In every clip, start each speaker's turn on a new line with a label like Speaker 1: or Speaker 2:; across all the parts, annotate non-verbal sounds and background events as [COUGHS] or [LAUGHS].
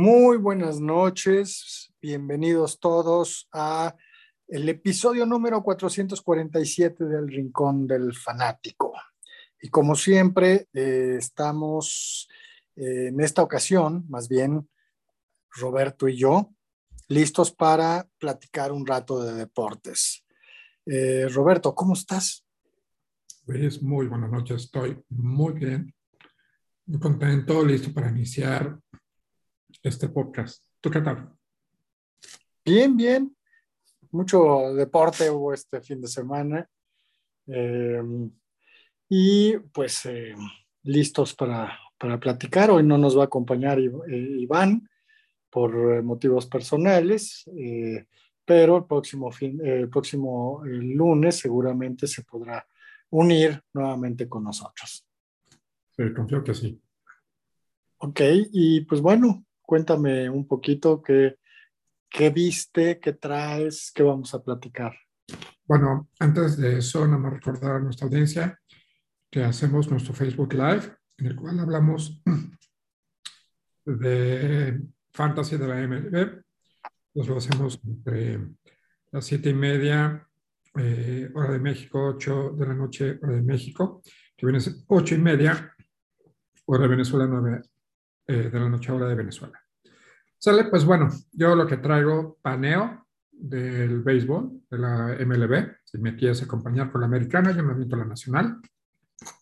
Speaker 1: Muy buenas noches, bienvenidos todos a el episodio número 447 del Rincón del Fanático. Y como siempre, eh, estamos eh, en esta ocasión, más bien Roberto y yo, listos para platicar un rato de deportes. Eh, Roberto, ¿cómo estás?
Speaker 2: Pues muy buenas noches, estoy muy bien, muy contento, listo para iniciar este podcast. ¿Tú qué tal?
Speaker 1: Bien, bien. Mucho deporte hubo este fin de semana. Eh, y pues eh, listos para, para, platicar. Hoy no nos va a acompañar eh, Iván por motivos personales, pero el próximo, fin, el próximo lunes seguramente se podrá unir nuevamente con nosotros.
Speaker 2: Sí, confío que sí.
Speaker 1: Ok, y pues bueno, cuéntame un poquito qué, qué viste, qué traes, qué vamos a platicar.
Speaker 2: Bueno, antes de eso, nada más recordar a nuestra audiencia que hacemos nuestro Facebook Live, en el cual hablamos de fantasy de la MLB. Pues lo hacemos entre las siete y media, eh, hora de México, 8 de la noche, hora de México, que viene a ser ocho y media, hora de Venezuela, 9 eh, de la noche hora de Venezuela. Sale, pues bueno, yo lo que traigo, paneo del béisbol, de la MLB, si me quieres acompañar con la americana, yo me a la nacional.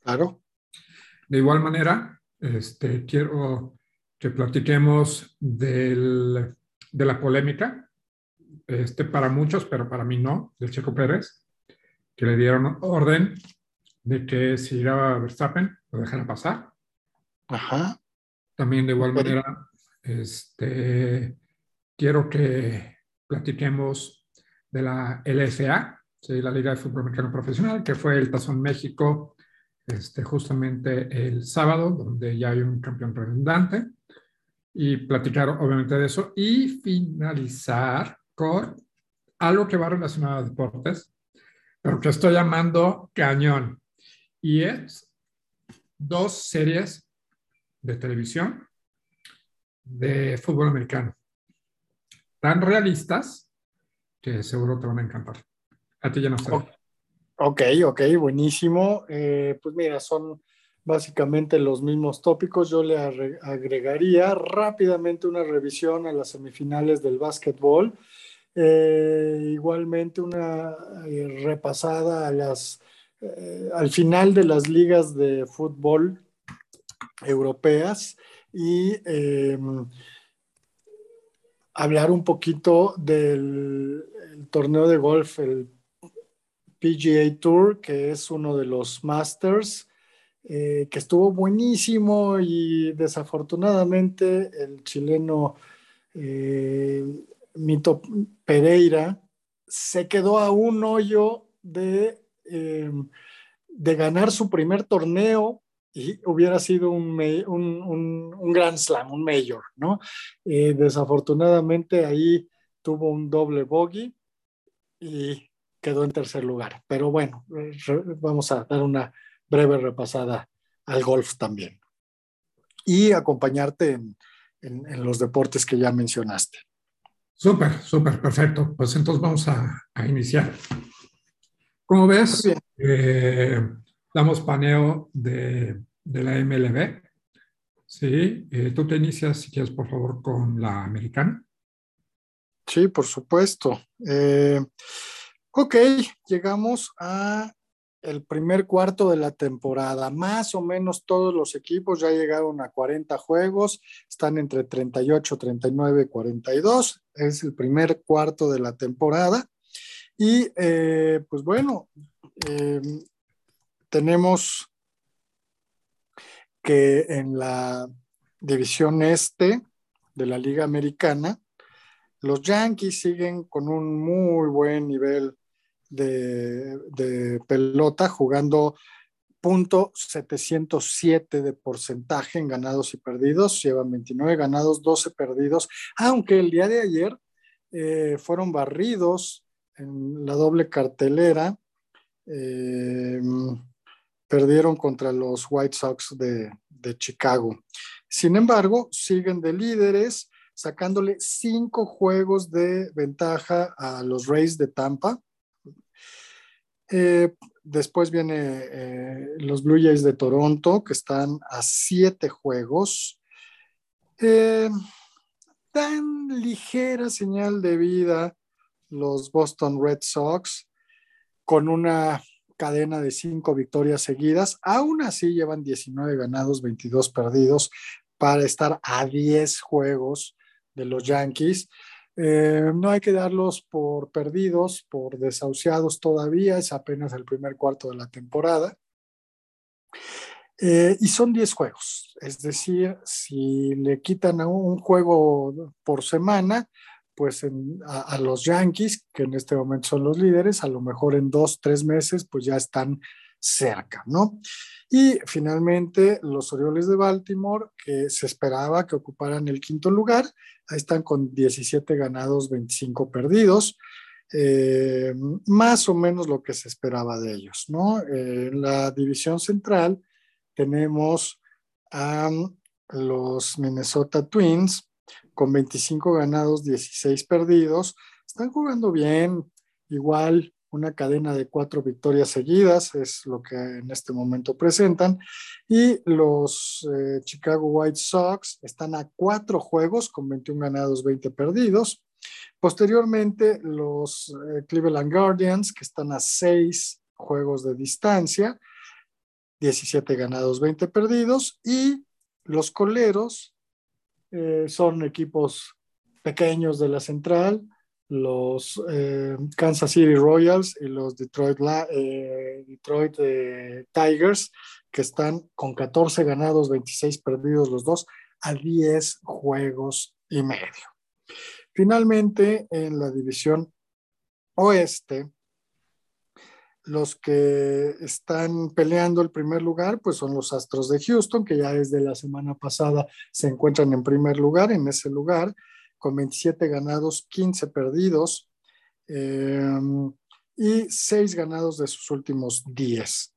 Speaker 1: Claro.
Speaker 2: De igual manera, este, quiero que platiquemos del, de la polémica, este, para muchos, pero para mí no, de Checo Pérez, que le dieron orden de que si llegaba Verstappen, lo dejara pasar.
Speaker 1: Ajá.
Speaker 2: También de igual manera, este, quiero que platiquemos de la LFA, la Liga de Fútbol Americano Profesional, que fue el Tazón México este, justamente el sábado, donde ya hay un campeón redundante, y platicar obviamente de eso, y finalizar con algo que va relacionado a deportes, pero que estoy llamando cañón, y es dos series de televisión de fútbol americano. Tan realistas que seguro te van a encantar. A ti ya no sé.
Speaker 1: Ok, ok, buenísimo. Eh, pues mira, son básicamente los mismos tópicos. Yo le agregaría rápidamente una revisión a las semifinales del básquetbol. Eh, igualmente una eh, repasada a las, al final de las ligas de fútbol europeas y em, hablar un poquito del torneo de golf, el PGA Tour, que es uno de los Masters, eh, que estuvo buenísimo y desafortunadamente el chileno eh, Mito Pereira se quedó a un hoyo de, em, de ganar su primer torneo y hubiera sido un, un, un, Grand Slam, un Mayor, ¿no? Eh, desafortunadamente ahí tuvo un doble bogey y quedó en tercer lugar. Pero bueno, vamos a dar una breve repasada al golf también. Y acompañarte en, en, los deportes que ya mencionaste.
Speaker 2: Súper, súper, perfecto. Pues entonces vamos a, a iniciar. Como ves, eh, damos paneo de, de la MLB. Sí, eh, tú te inicias, si quieres, por favor, con la americana.
Speaker 1: Sí, por supuesto. Eh, ok, llegamos a el primer cuarto de la temporada. Más o menos todos los equipos ya llegaron a 40 juegos, están entre 38, 39, 42. Es el primer cuarto de la temporada. Y eh, pues bueno, tenemos que en la división este de la Liga Americana, los Yankees siguen con un muy buen nivel de, pelota, jugando punto 707 de porcentaje en ganados y perdidos, llevan 29 ganados, 12 perdidos, aunque el día de ayer eh, fueron barridos en la doble cartelera. Eh, perdieron contra los White Sox de, Chicago. Sin embargo, siguen de líderes, sacándole cinco juegos de ventaja a los Rays de Tampa. Eh, después viene eh, los Blue Jays de Toronto, que están a siete juegos. Eh, tan ligera señal de vida los Boston Red Sox, con una cadena de cinco victorias seguidas. Aún así llevan 19 ganados, 22 perdidos para estar a 10 juegos de los Yankees. Eh, no hay que darlos por perdidos, por desahuciados todavía, es apenas el primer cuarto de la temporada. Eh, y son 10 juegos, es decir, si le quitan a un juego por semana, pues a, los Yankees, que en este momento son los líderes, a lo mejor en dos, tres meses, pues ya están cerca, ¿no? Y finalmente los Orioles de Baltimore, que se esperaba que ocuparan el quinto lugar, ahí están con 17 ganados, 25 perdidos, eh, más o menos lo que se esperaba de ellos, ¿no? en la división central tenemos a los Minnesota Twins, con 25 ganados, 16 perdidos. Están jugando bien, igual una cadena de cuatro victorias seguidas es lo que en este momento presentan. Y los eh, Chicago White Sox están a cuatro juegos con 21 ganados, 20 perdidos. Posteriormente, los eh, Cleveland Guardians, que están a seis juegos de distancia, 17 ganados, 20 perdidos. Y los Coleros, eh, son equipos pequeños de la central, los eh, Kansas City Royals y los Detroit, eh, Detroit Tigers, que están con 14 ganados, 26 perdidos los dos, a 10 juegos y medio. Finalmente, en la división oeste, los que están peleando el primer lugar, pues son los Astros de Houston, que ya desde la semana pasada se encuentran en primer lugar, en ese lugar, con 27 ganados, 15 perdidos em, y 6 ganados de sus últimos 10.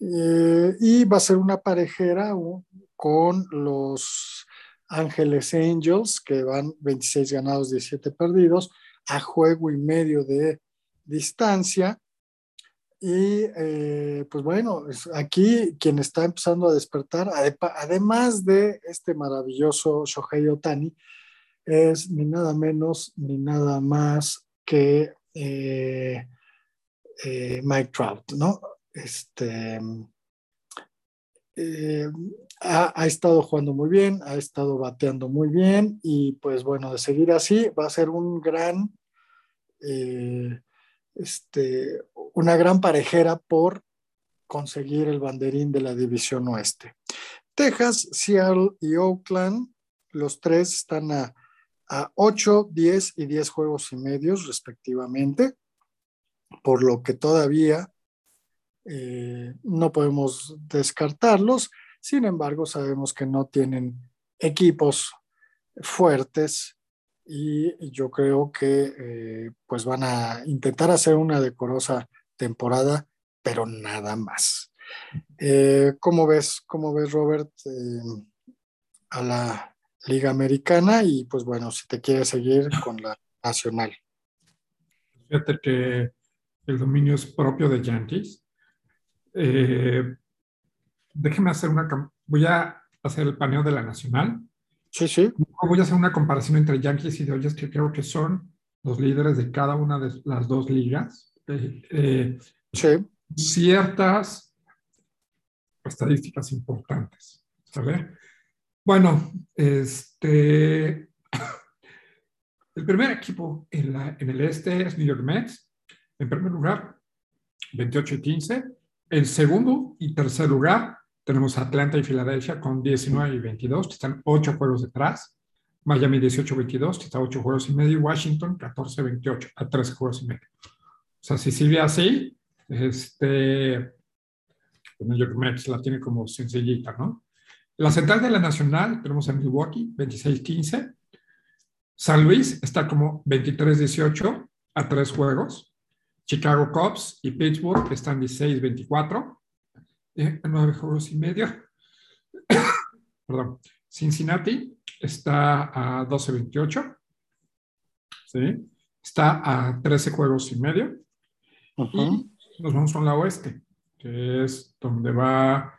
Speaker 1: Eh, y va a ser una parejera con los Ángeles Angels, que van 26 ganados, 17 perdidos, a juego y medio de distancia y eh, pues bueno, aquí quien está empezando a despertar, además de este maravilloso Shohei Otani, es ni nada menos ni nada más que eh, eh, Mike Trout, ¿no? Este, ha, ha, estado jugando muy bien, ha estado bateando muy bien y pues bueno, de seguir así va a ser un gran este, una gran parejera por conseguir el banderín de la división oeste. Texas, Seattle y Oakland, los tres están a, 8, 10 y 10 juegos y medios respectivamente, por lo que todavía eh, no podemos descartarlos. Sin embargo, sabemos que no tienen equipos fuertes y yo creo que eh, pues van a intentar hacer una decorosa temporada, pero nada más. Eh, ¿Cómo ves, cómo ves Robert, eh, a la Liga Americana? Y pues bueno, si te quieres seguir con la Nacional.
Speaker 2: Fíjate que el dominio es propio de Yankees. déjeme hacer una... Voy a hacer el paneo de la Nacional
Speaker 1: Sí, sí.
Speaker 2: Voy a hacer una comparación entre Yankees y Dodgers, que creo que son los líderes de cada una de las dos ligas. Eh,
Speaker 1: sí.
Speaker 2: Ciertas estadísticas importantes. ¿sabes? Bueno, este, [LAUGHS] el primer equipo en, la, en, el este es New York Mets. En primer lugar, 28 y 15. El segundo y tercer lugar, tenemos Atlanta y Filadelfia con 19 y 22, que están 8 juegos detrás. Miami 18-22, que está 8 juegos y medio. Washington 14-28, a 13 juegos y medio. O sea, si sigue así, este, pues York Mets la tiene como sencillita, ¿no? La central de la Nacional tenemos a Milwaukee, 26-15. San Luis está como 23-18 a 3 juegos. Chicago Cubs y Pittsburgh están 16-24 nueve juegos y medio. [COUGHS] Perdón. Cincinnati está a 12.28. ¿sí? Está a 13 juegos y medio. Y nos vamos a la oeste, que es donde va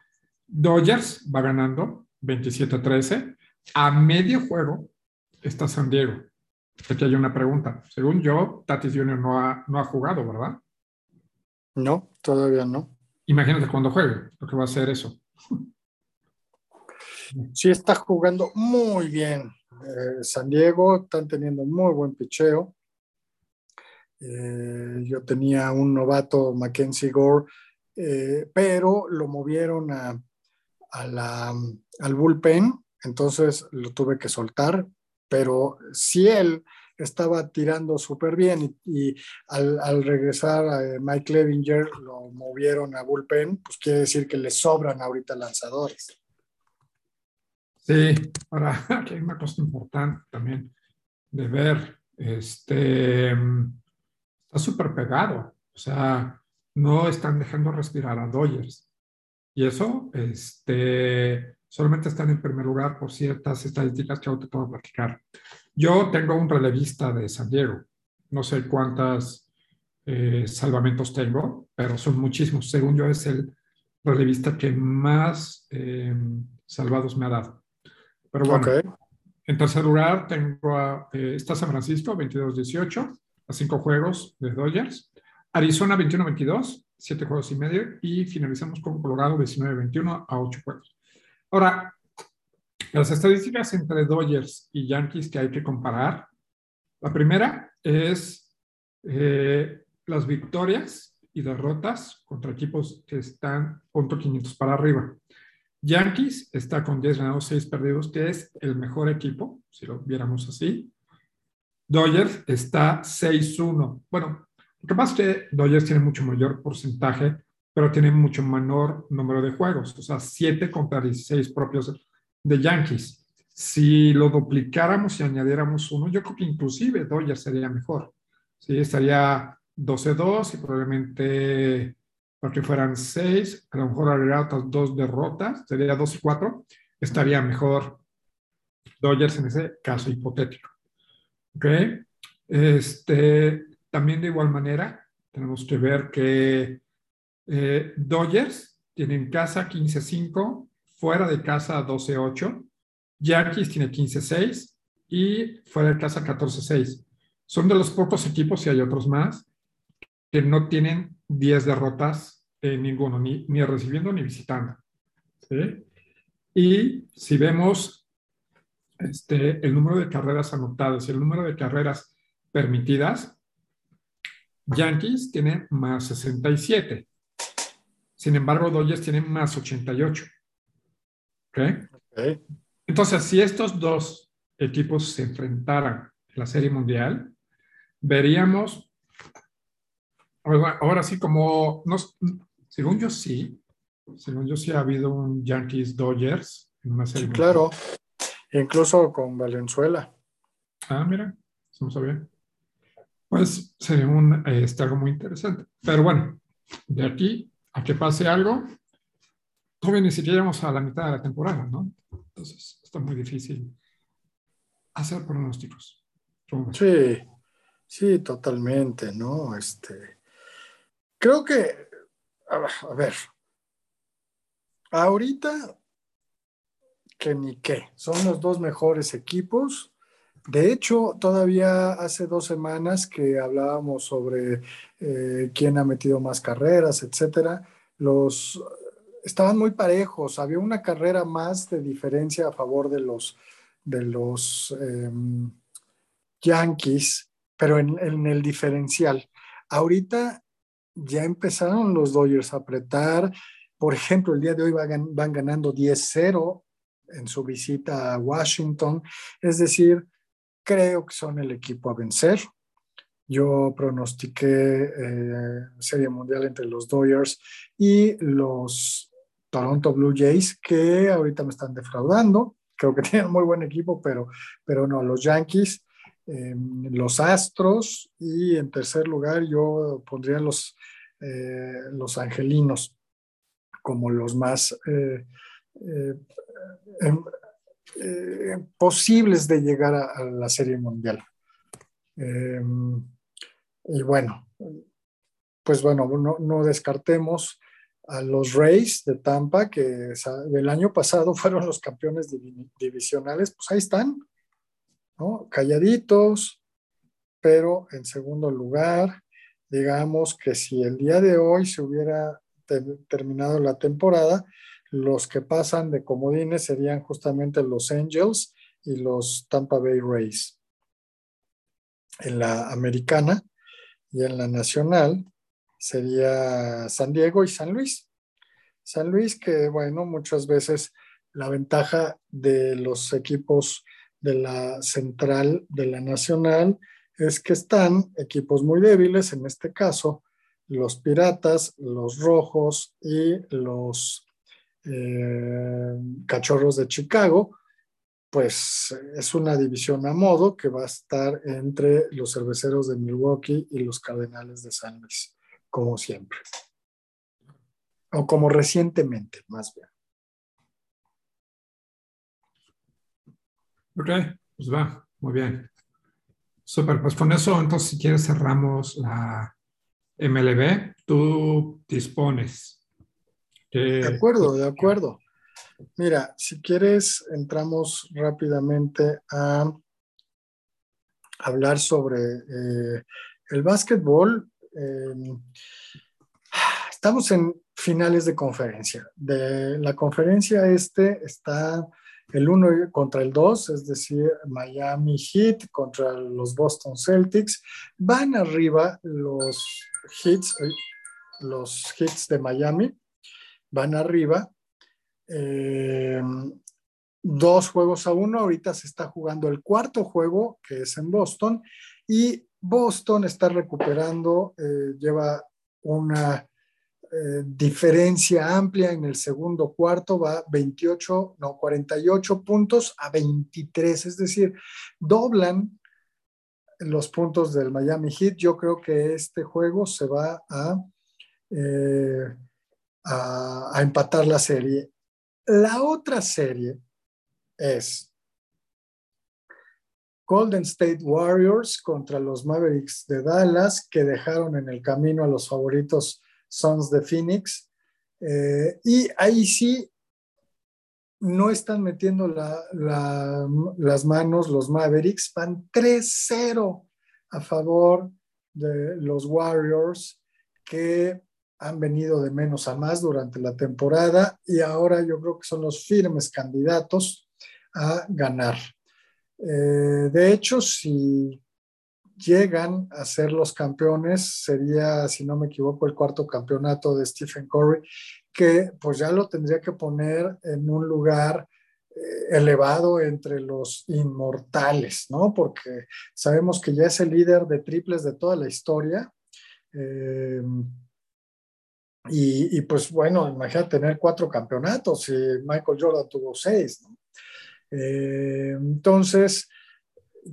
Speaker 2: Dodgers, va ganando 27-13. A medio juego está San Diego. Aquí hay una pregunta. Según yo, Tatis Jr. no ha, no ha jugado, ¿verdad?
Speaker 1: No, todavía no.
Speaker 2: Imagínate cuando juegue, lo que va a hacer eso.
Speaker 1: Sí, está jugando muy bien. Eh, San Diego están teniendo muy buen picheo. Eh, yo tenía un novato, Mackenzie Gore, eh, pero lo movieron a, la, al bullpen, entonces lo tuve que soltar. Pero si él estaba tirando súper bien y, al, regresar a Mike Levinger lo movieron a bullpen, pues quiere decir que le sobran ahorita lanzadores.
Speaker 2: Sí, ahora [LAUGHS] aquí hay una cosa importante también de ver, este, está súper pegado, o sea, no están dejando respirar a Dodgers. Y eso, este, solamente están en primer lugar por ciertas estadísticas que ahora te puedo platicar. Yo tengo un relevista de San Diego, no sé cuántas eh, salvamentos tengo, pero son muchísimos. Según yo, es el relevista que más eh, salvados me ha dado. Pero bueno, en tercer lugar tengo a, eh, está San Francisco, 22-18, a cinco juegos de Dodgers. Arizona, 21-22, siete juegos y medio. Y finalizamos con Colorado, 19-21, a ocho juegos. Ahora, las estadísticas entre Dodgers y Yankees que hay que comparar. La primera es eh, las victorias y derrotas contra equipos que están punto .500 para arriba. Yankees está con 10 ganados, 6 perdidos, que es el mejor equipo, si lo viéramos así. Dodgers está 6-1. Bueno, lo que pasa es que Dodgers tiene mucho mayor porcentaje, pero tiene mucho menor número de juegos, o sea, 7 contra 16 propios de Yankees. Si lo duplicáramos y añadiéramos uno, yo creo que inclusive Dodgers sería mejor. Sí, estaría 12-2 y probablemente porque fueran seis, a lo mejor agregar otras dos derrotas, sería dos y cuatro, estaría mejor Dodgers en ese caso hipotético. ¿Ok? Este, también de igual manera, tenemos que ver que eh, Dodgers tiene en casa 15-5, fuera de casa 12-8, Yankees tiene 15-6 y fuera de casa 14-6. Son de los pocos equipos, y hay otros más, que no tienen 10 derrotas en ninguno, ni, ni recibiendo ni visitando. Y si vemos este, el número de carreras anotadas y el número de carreras permitidas, Yankees tiene más 67. Sin embargo, Dodgers tiene más 88. ¿Okay? Entonces, si estos dos equipos se enfrentaran en la Serie Mundial, veríamos Ahora sí, como, según yo sí, según yo sí ha habido un Yankees Dodgers en una serie.
Speaker 1: claro, incluso con Valenzuela.
Speaker 2: Ah, mira, no sabía. Pues sería un, este, algo muy interesante. Pero bueno, de aquí a que pase algo, todavía ni siquiera llegamos a la mitad de la temporada, ¿no? Entonces está muy difícil hacer pronósticos.
Speaker 1: Sí, sí, totalmente, ¿no? Este, Creo que, a ver, ahorita que ni qué, son los dos mejores equipos. De hecho, todavía hace dos semanas que hablábamos sobre eh, quién ha metido más carreras, etcétera, los estaban muy parejos. Había una carrera más de diferencia a favor de los, de los em, Yankees, pero en, el diferencial. Ahorita ya empezaron los Dodgers a apretar. Por ejemplo, el día de hoy van, van ganando 10-0 en su visita a Washington. Es decir, creo que son el equipo a vencer. Yo pronostiqué eh, Serie Mundial entre los Dodgers y los Toronto Blue Jays, que ahorita me están defraudando. Creo que [LAUGHS] tienen muy buen equipo, pero, pero no, los Yankees los Astros y en tercer lugar yo pondría los, eh, los Angelinos como los más em, eh, posibles de llegar a, la Serie Mundial. Em, y bueno, pues bueno, no, descartemos a los Rays de Tampa, que el año pasado [LAUGHS] fueron los campeones divisionales, pues ahí están, ¿no? Calladitos, pero en segundo lugar, digamos que si el día de hoy se hubiera terminado la temporada, los que pasan de comodines serían justamente los Angels y los Tampa Bay Rays. En la americana y en la nacional sería San Diego y San Luis. San Luis que, bueno, muchas veces la ventaja de los equipos de la central de la nacional es que están equipos muy débiles, en este caso los Piratas, los Rojos y los eh, Cachorros de Chicago, pues es una división a modo que va a estar entre los cerveceros de Milwaukee y los Cardenales de San Luis, como siempre. O como recientemente, más bien.
Speaker 2: Ok, pues va, muy bien. Super, pues con eso, entonces, si quieres, cerramos la MLB. Tú dispones.
Speaker 1: De acuerdo, de acuerdo. Mira, si quieres, entramos rápidamente a hablar sobre eh, el básquetbol. Em, estamos en finales de conferencia. De la conferencia este está el 1 contra el 2, es decir, Miami Heat contra los Boston Celtics. Van arriba los Heats, los Heats de Miami van arriba. Eh, dos juegos a uno. Ahorita se está jugando el cuarto juego, que es en Boston, y Boston está recuperando, eh, lleva una eh, diferencia amplia en el segundo cuarto, va 28, no, 48 puntos a 23, es decir, doblan los puntos del Miami Heat. Yo creo que este juego se va a a, empatar la serie. La otra serie es Golden State Warriors contra los Mavericks de Dallas, que dejaron en el camino a los favoritos Suns de Phoenix. Eh, y ahí sí no están metiendo las manos los Mavericks, van 3-0 a favor de los Warriors, que han venido de menos a más durante la temporada y ahora yo creo que son los firmes candidatos a ganar. Eh, de hecho, si llegan a ser los campeones, sería, si no me equivoco, el cuarto campeonato de Stephen Curry, que pues ya lo tendría que poner en un lugar eh, elevado entre los inmortales, ¿no? Porque sabemos que ya es el líder de triples de toda la historia. Eh, y, pues bueno, imagínate tener cuatro campeonatos y Michael Jordan tuvo seis. Eh, entonces,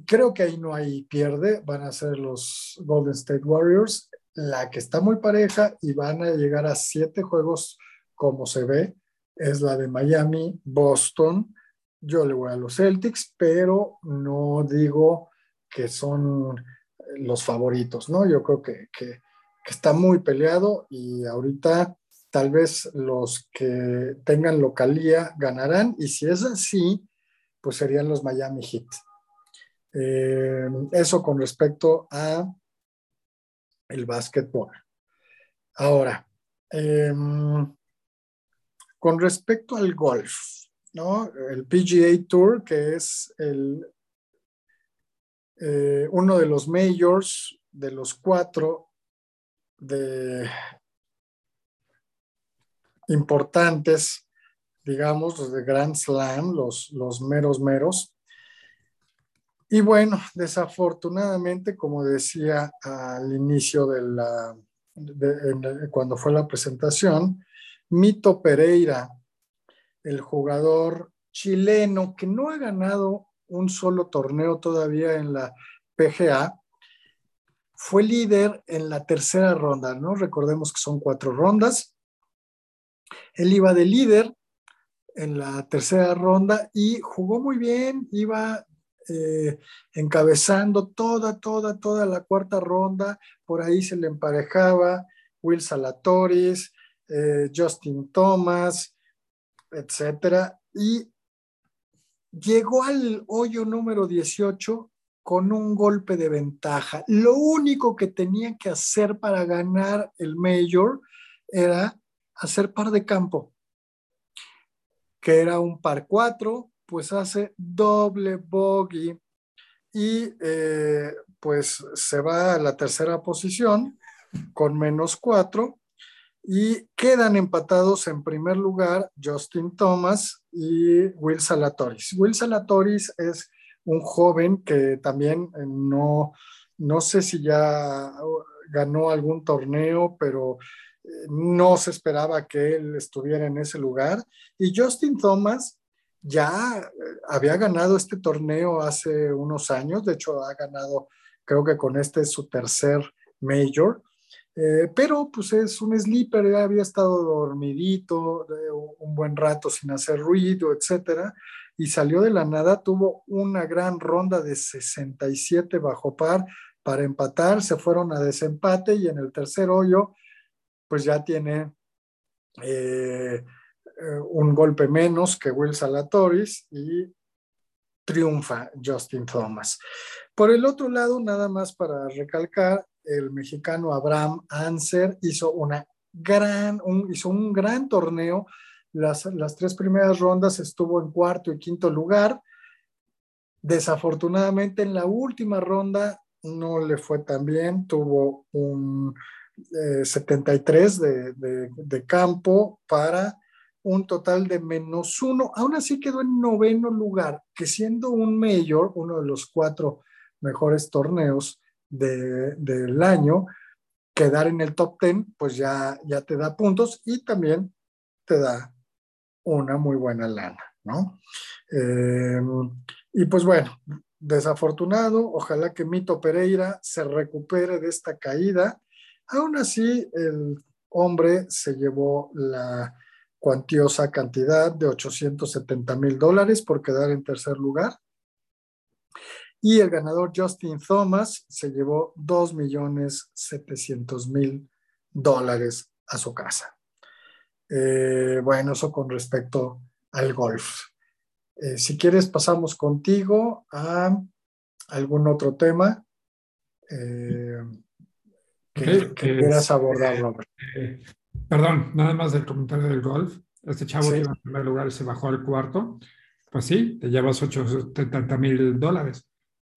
Speaker 1: creo que ahí no hay pierde, van a ser los Golden State Warriors, la que está muy pareja y van a llegar a siete juegos como se ve, es la de Miami, Boston. Yo le voy a los Celtics, pero no digo que son los favoritos, ¿no? Yo creo que que está muy peleado y ahorita tal vez los que tengan localía ganarán y si es así, pues serían los Miami Heat. Eh, eso con respecto a el básquetbol. Ahora, em, con respecto al golf, ¿no? El PGA Tour, que es el, eh, uno de los majors de los cuatro de importantes, digamos, los de Grand Slam, los, los meros meros. Y bueno, desafortunadamente, como decía al inicio de la, cuando fue la presentación, Mito Pereira, el jugador chileno que no ha ganado un solo torneo todavía en la PGA, fue líder en la tercera ronda, ¿no? Recordemos que son cuatro rondas. Él iba de líder, en la tercera ronda y jugó muy bien, iba eh, encabezando toda, toda, toda la cuarta ronda, por ahí se le emparejaba Will Salatoris, eh, Justin Thomas, etcétera, y llegó al hoyo número 18 con un golpe de ventaja. Lo único que tenía que hacer para ganar el Major era hacer par de campo, que era un par 4, pues hace doble bogey y eh, pues se va a la tercera posición con menos 4 y quedan empatados en primer lugar Justin Thomas y Will Salatoris. Will Salatoris es un joven que también eh, no, no sé si ya ganó algún torneo, pero eh, no se esperaba que él estuviera en ese lugar. Y Justin Thomas ya eh, había ganado este torneo hace unos años, de hecho ha ganado, creo que con este es su tercer major. pero pues es un sleeper, había estado dormidito un buen rato sin hacer ruido, etcétera y salió de la nada, tuvo una gran ronda de 67 bajo par para empatar, se fueron a desempate y en el tercer hoyo pues ya tiene eh, eh, un golpe menos que Will Salatoris y triunfa Justin Thomas. Por el otro lado, nada más para recalcar, el mexicano Abraham Anser hizo una gran, hizo un gran torneo las, tres primeras rondas estuvo en cuarto y quinto lugar. Desafortunadamente en la última ronda no le fue tan bien, tuvo un 73 eh, de, de, campo para un total de menos uno. Aún así quedó en noveno lugar, que siendo un mayor, uno de los cuatro mejores torneos del año, quedar en el top ten, pues ya, ya te da puntos y también te da una muy buena lana, ¿no? Eh, y pues bueno, desafortunado, ojalá que Mito Pereira se recupere de esta caída. Aún así, el hombre se llevó la cuantiosa cantidad de 870 mil dólares por quedar en tercer lugar. Y el ganador Justin Thomas se llevó 2 millones 700 mil dólares a su casa. Eh, bueno, eso con respecto al golf. Eh, si quieres, pasamos contigo a algún otro tema eh, que, quieras abordar, Robert.
Speaker 2: perdón, nada más del comentario del golf. Este chavo que iba en primer lugar se bajó al cuarto. Pues sí, te llevas 870 mil dólares,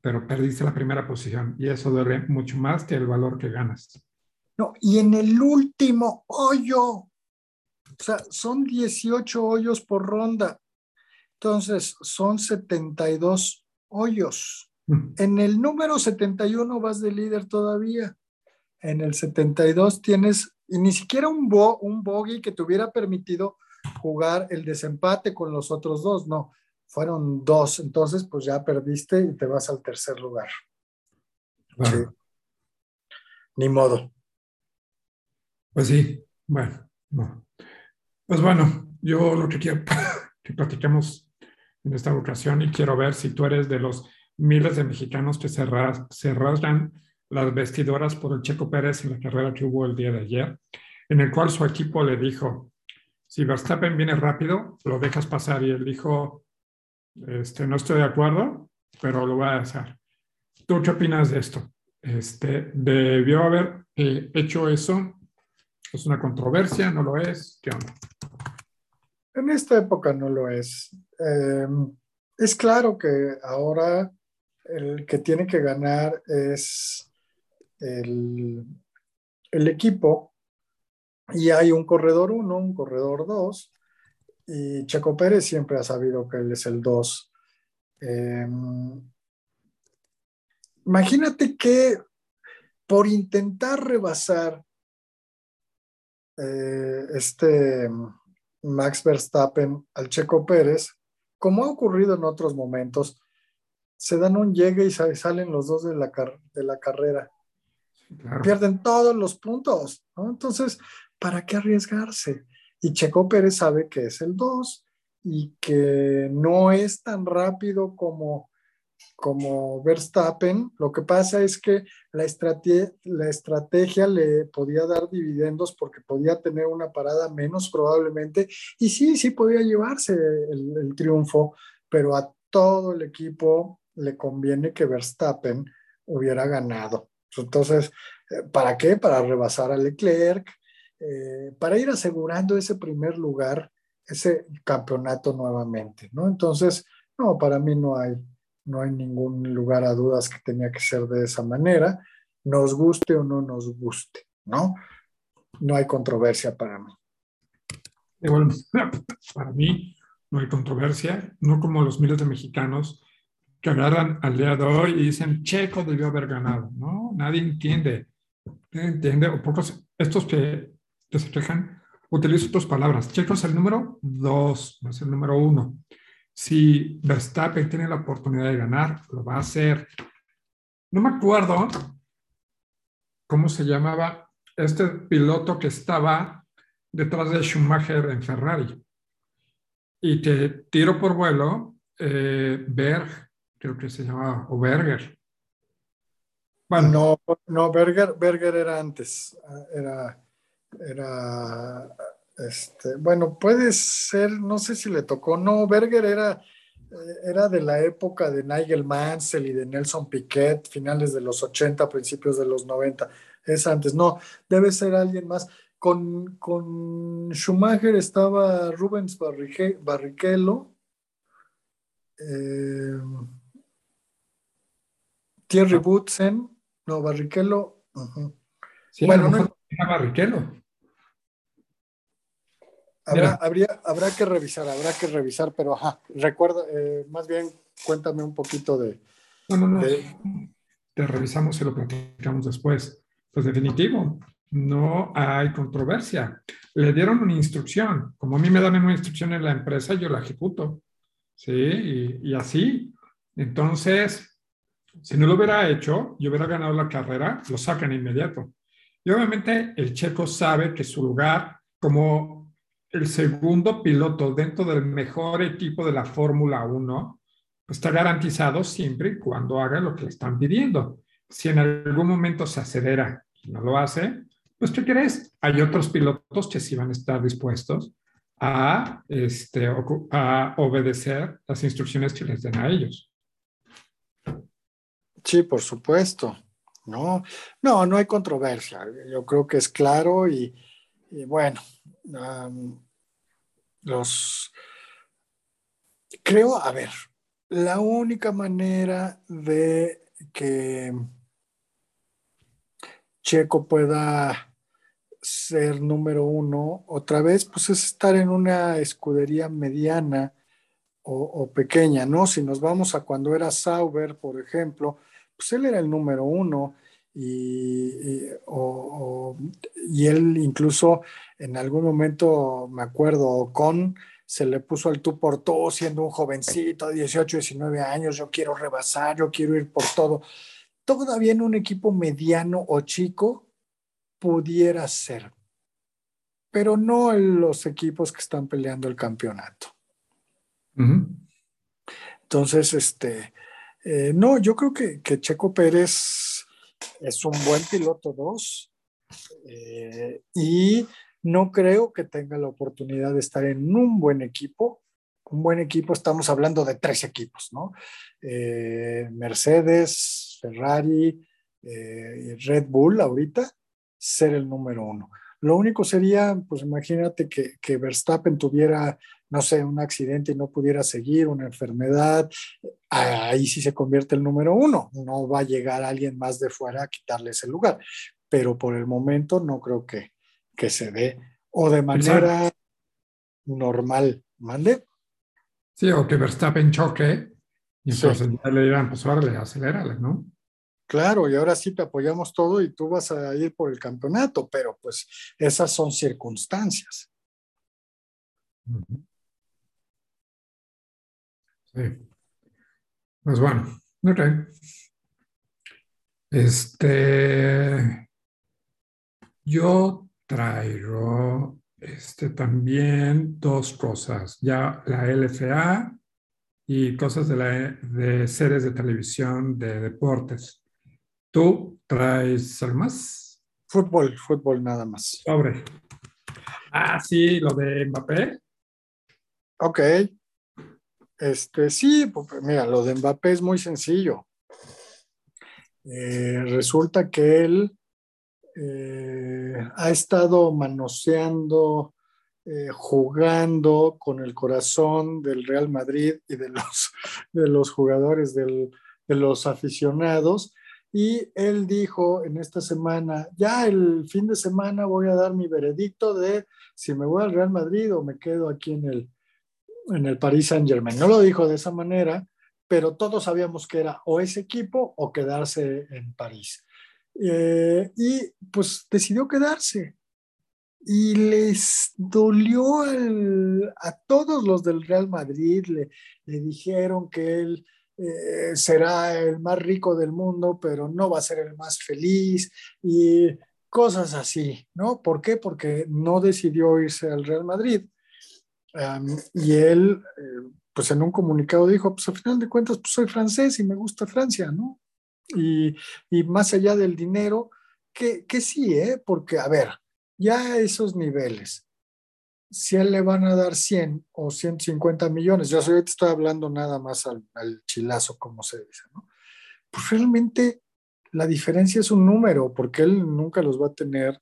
Speaker 2: pero perdiste la primera posición y eso duele mucho más que el valor que ganas.
Speaker 1: No, y en el último hoyo o sea, son 18 hoyos por ronda. Entonces, son 72 hoyos. [LAUGHS] En el número 71 vas de líder todavía. En el 72 tienes, y ni siquiera un, bo, un bogey que te hubiera permitido jugar el desempate con los otros dos. No, fueron dos. Entonces, pues ya perdiste y te vas al tercer lugar. Ni modo.
Speaker 2: Pues sí, bueno, no. Pues bueno, yo lo que quiero [LAUGHS] que platiquemos en esta ocasión y quiero ver si tú eres de los miles de mexicanos que se, rasgan las vestidoras por el Checo Pérez en la carrera que hubo el día de ayer, en el cual su equipo le dijo, si Verstappen viene rápido, lo dejas pasar. Y él dijo, este, no estoy de acuerdo, pero lo voy a hacer. ¿Tú qué opinas de esto? Este, ¿Debió haber eh, hecho eso? ¿Es una controversia? ¿No lo es? ¿Qué onda?
Speaker 1: En esta época no lo es. Em, es claro que ahora el que tiene que ganar es el, equipo y hay un corredor 1, un corredor 2 y Checo Pérez siempre ha sabido que él es el 2. Em, imagínate que por intentar rebasar eh, este Max Verstappen al Checo Pérez, como ha ocurrido en otros momentos, se dan un llegue y salen los dos de la, de la carrera. Pierden todos los puntos, Entonces, ¿para qué arriesgarse? Y Checo Pérez sabe que es el 2 y que no es tan rápido como, como Verstappen. Lo que pasa es que la, estrategia, le podía dar dividendos porque podía tener una parada menos probablemente y sí, sí podía llevarse el, triunfo, pero a todo el equipo le conviene que Verstappen hubiera ganado. Entonces, eh, ¿para qué? Para rebasar a Leclerc, eh, para ir asegurando ese primer lugar, ese campeonato nuevamente, ¿no? Entonces, no, para mí no hay, no hay ningún lugar a dudas que tenía que ser de esa manera, nos guste o no nos guste, ¿no? No hay controversia para mí.
Speaker 2: Igual, para mí no hay controversia, no como los miles de mexicanos que agarran al día de hoy y dicen, Checo debió haber ganado, ¿no? Nadie entiende, nadie entiende, o pocos, estos que, que se quejan, utilizo otras palabras. Checo es el número dos, no es el número uno. Si Verstappen tiene la oportunidad de ganar, lo va a hacer. No me acuerdo cómo se llamaba este piloto que estaba detrás de Schumacher en Ferrari. Y que tiro por vuelo, eh, Berg, creo que se llamaba, o Berger.
Speaker 1: Bueno. No, no, Berger, Berger era antes, era, era, este, bueno, puede ser, no sé si le tocó, no, Berger era, era de la época de Nigel Mansell y de Nelson Piquet, finales de los 80, principios de los 90, es antes, no, debe ser alguien más. Con, con Schumacher estaba Rubens Barrichello, eh, Thierry Butzen, no, Barrichello.
Speaker 2: bueno, no, Barrichello.
Speaker 1: Habrá, habría, habrá que revisar, habrá que revisar, pero ajá, recuerda, eh, más bien cuéntame un poquito de...
Speaker 2: No, no, no, te revisamos y lo platicamos después. Pues definitivo, no hay controversia. Le dieron una instrucción. Como a mí me dan una instrucción en la empresa, yo la ejecuto. ¿Sí? Y, y así. Entonces, si no lo hubiera hecho y hubiera ganado la carrera, lo sacan inmediato. Y obviamente el checo sabe que su lugar como el segundo piloto dentro del mejor equipo de la Fórmula 1 pues está garantizado siempre y cuando haga lo que le están pidiendo. Si en algún momento se acelera y no lo hace, pues ¿qué crees? Hay otros pilotos que sí van a estar dispuestos a, este, a obedecer las instrucciones que les den a ellos.
Speaker 1: Sí, por supuesto. No, no, no hay controversia. Yo creo que es claro y, bueno, los creo, a ver, la única manera de que Checo pueda ser número uno otra vez, pues es estar en una escudería mediana o, pequeña, ¿no? Si nos vamos a cuando era Sauber, por ejemplo, pues él era el número uno y, y, él incluso en algún momento, me acuerdo, con se le puso al tú por todo siendo un jovencito de 18, 19 años, yo quiero rebasar, yo quiero ir por todo. Todavía en un equipo mediano o chico pudiera ser, pero no en los equipos que están peleando el campeonato. Entonces, este, eh, no, yo creo que, Checo Pérez es un buen piloto dos eh, y no creo que tenga la oportunidad de estar en un buen equipo. Un buen equipo, estamos hablando de tres equipos, ¿no? Eh, Mercedes, Ferrari, Red Bull ahorita, ser el número uno. Lo único sería, pues imagínate que, que Verstappen tuviera no sé, un accidente y no pudiera seguir, una enfermedad, ahí sí se convierte el número uno. No va a llegar alguien más de fuera a quitarle ese lugar. Pero por el momento no creo que, que se dé o de manera normal. ¿Mande?
Speaker 2: Sí, o que Verstappen choque y entonces le dirán, pues órale, acelérale, ¿no?
Speaker 1: Claro, y ahora sí te apoyamos todo y tú vas a ir por el campeonato, pero pues esas son circunstancias.
Speaker 2: Sí. Pues bueno, ok. Este, yo traigo este, también dos cosas, ya la LFA y cosas de, la, de series de televisión, de deportes. ¿Tú traes algo más?
Speaker 1: Fútbol, fútbol nada más.
Speaker 2: Sobre. Ah, sí, lo de Mbappé.
Speaker 1: Ok. Este, sí, pues, mira, lo de Mbappé es muy sencillo. Eh, resulta que él eh, ha estado manoseando, eh, jugando con el corazón del Real Madrid y de los, de los jugadores, de los aficionados. Y él dijo en esta semana, ya el fin de semana voy a dar mi veredicto de si me voy al Real Madrid o me quedo aquí en el, en el Paris Saint Germain. No lo dijo de esa manera, pero todos sabíamos que era o ese equipo o quedarse en París. Eh, y pues decidió quedarse. Y les dolió a todos los del Real Madrid, le, le dijeron que él eh, será el más rico del mundo, pero no va a ser el más feliz y cosas así, ¿no? ¿Por qué? Porque no decidió irse al Real Madrid. y él, eh, pues en un comunicado dijo, pues al final de cuentas, pues soy francés y me gusta Francia, ¿no? Y, más allá del dinero, que, que sí, ¿eh? Porque, a ver, ya a esos niveles, si él le van a dar 100 o 150 millones, yo ahorita estoy hablando nada más al, chilazo, como se dice, ¿no? Pues realmente la diferencia es un número, porque él nunca los va a tener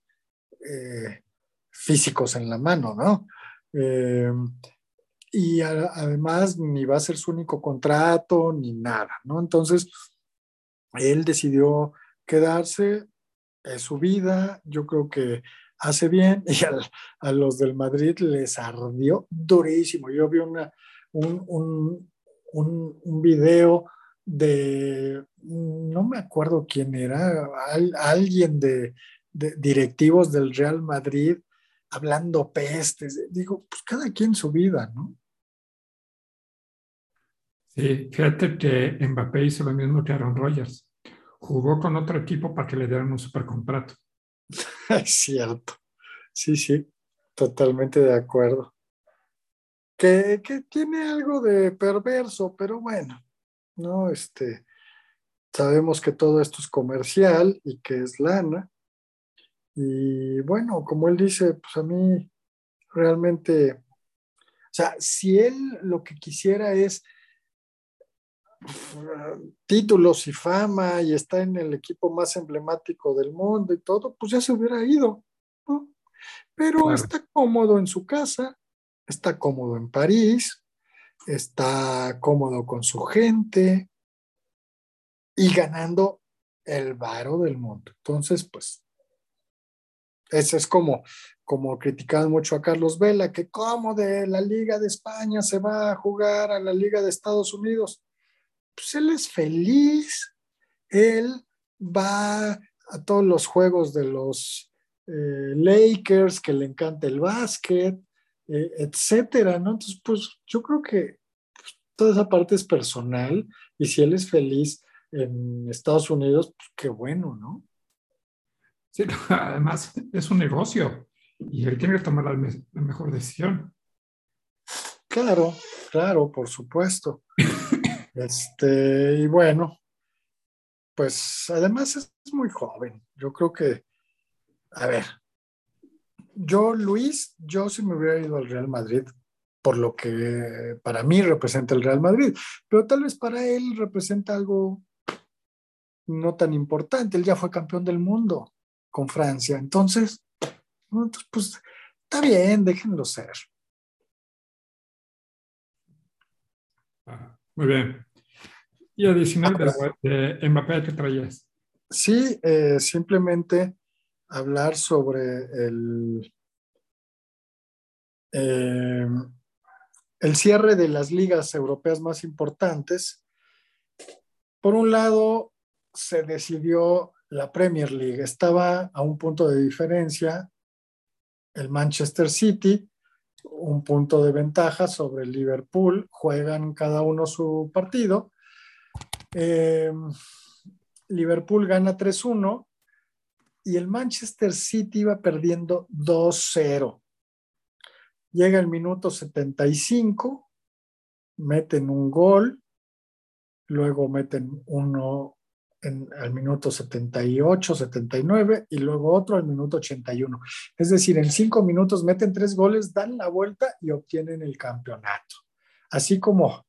Speaker 1: eh, físicos en la mano, ¿no? Eh, y además ni va a ser su único contrato ni nada, ¿no? Entonces, él decidió quedarse, es su vida, yo creo que hace bien [LAUGHS] y a los del Madrid les ardió durísimo. Yo vi una, un, un, un, video de, no me acuerdo quién era, alguien de, de, directivos del Real Madrid hablando pestes. Digo, pues cada quien su vida, ¿no?
Speaker 2: Sí, fíjate que Mbappé hizo lo mismo que Aaron Rodgers. Jugó con otro equipo para que le dieran un supercontrato. [LAUGHS]
Speaker 1: Es cierto. Sí, sí, totalmente de acuerdo. Que, que, tiene algo de perverso, pero bueno, ¿no? Este, sabemos que todo esto es comercial y que es lana. Y bueno, como él dice, pues a mí realmente, o sea, si él lo que quisiera es [LAUGHS] títulos y fama y está en el equipo más emblemático del mundo y todo, pues ya se hubiera ido, Pero está cómodo en su casa, está cómodo en París, está cómodo con su gente y ganando el varo del mundo. Entonces, pues, ese es como, como criticaban mucho a Carlos Vela, que como de la Liga de España se va a jugar a la Liga de Estados Unidos pues él es feliz, él va a todos los juegos de los eh, Lakers, que le encanta el básquet, eh, etcétera, ¿no? Entonces, pues yo creo que pues, toda esa parte es personal y si él es feliz en Estados Unidos, pues qué bueno, ¿no?
Speaker 2: Sí, [LAUGHS] además es un negocio y él tiene que tomar la, la mejor decisión.
Speaker 1: Claro, claro, por supuesto. [LAUGHS] Este, y bueno, pues además es muy joven. Yo creo que, a ver, yo, Luis, yo sí me hubiera ido al Real Madrid por lo que para mí representa el Real Madrid, pero tal vez para él representa algo no tan importante. Él ya fue campeón del mundo con Francia, entonces, pues está bien, déjenlo ser.
Speaker 2: Muy bien. Y adicional de, Mbappé, ¿qué traías?
Speaker 1: Sí, eh, simplemente hablar sobre el, eh, el cierre de las ligas europeas más importantes. Por un lado, se decidió la Premier League. Estaba a un punto de diferencia el Manchester City, un punto de ventaja sobre el Liverpool, juegan cada uno su partido. Eh, Liverpool gana 3-1 y el Manchester City iba perdiendo 2-0. Llega el minuto 75, meten un gol, luego meten uno en, al minuto 78, 79 y luego otro al minuto 81. Es decir, en cinco minutos meten tres goles, dan la vuelta y obtienen el campeonato. Así como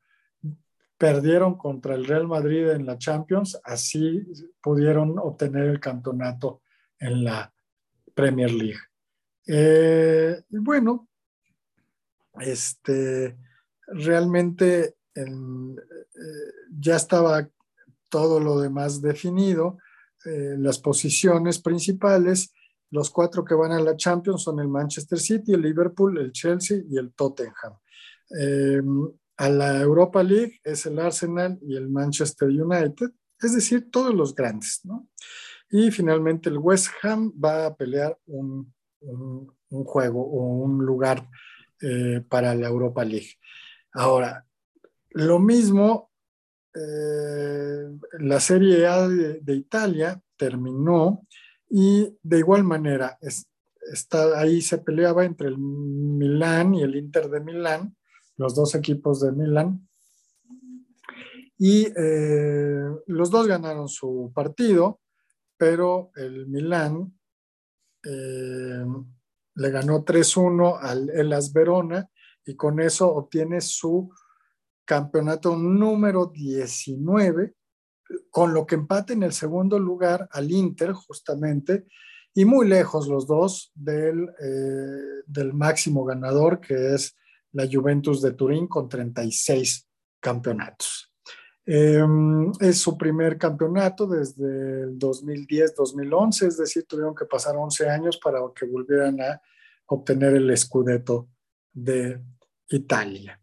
Speaker 1: perdieron contra el Real Madrid en la Champions, así pudieron obtener el campeonato en la Premier League. Eh, bueno, este, realmente eh, ya estaba todo lo demás definido, eh, las posiciones principales, los cuatro que van a la Champions son el Manchester City, el Liverpool, el Chelsea y el Tottenham. A la Europa League es el Arsenal y el Manchester United, es decir, todos los grandes, ¿no? Y finalmente el West Ham va a pelear un, juego o un lugar eh, para la Europa League. Ahora, lo mismo, eh, la Serie A de, Italia terminó y de igual manera está, ahí se peleaba entre el Milán y el Inter de Milán, los dos equipos de Milán. Y eh, los dos ganaron su partido pero el Milán eh, le ganó 3-1 al Elas Verona y con eso obtiene su campeonato número 19, con lo que empate en el segundo lugar al Inter justamente, y muy lejos los dos del, eh, del máximo ganador que es la Juventus de Turín con 36 campeonatos. Em, es su primer campeonato desde el 2010-2011, es decir, tuvieron que pasar 11 años para que volvieran a obtener el Scudetto de Italia.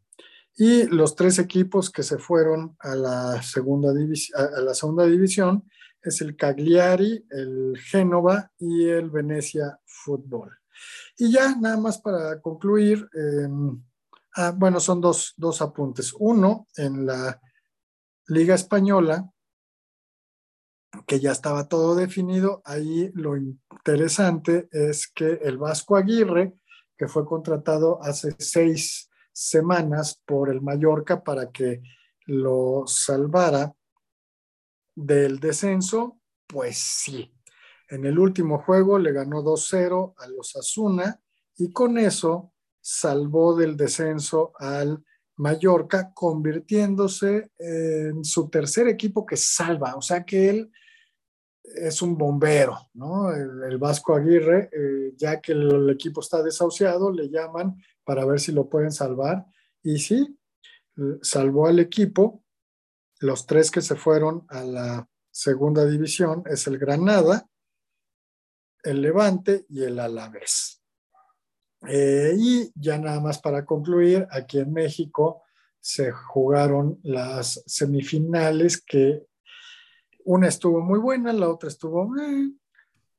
Speaker 1: Y los tres equipos que se fueron a la segunda, a la segunda división es el Cagliari, el Génova y el Venecia Fútbol. Y ya nada más para concluir, em, ah, bueno, son dos, dos apuntes. Uno, en la Liga Española, que ya estaba todo definido, ahí lo interesante es que el Vasco Aguirre, que fue contratado hace seis semanas por el Mallorca para que lo salvara del descenso, pues sí. En el último juego le ganó 2-0 a los Asuna y con eso salvó del descenso al Mallorca, convirtiéndose en su tercer equipo que salva, o sea que él es un bombero, ¿no? El, Vasco Aguirre, eh, ya que el, equipo está desahuciado, le llaman para ver si lo pueden salvar. Y sí, salvó al equipo. Los tres que se fueron a la segunda división es el Granada, el Levante y el Alavés. Eh, y ya nada más para concluir, aquí en México se jugaron las semifinales que una estuvo muy buena, la otra estuvo... Eh,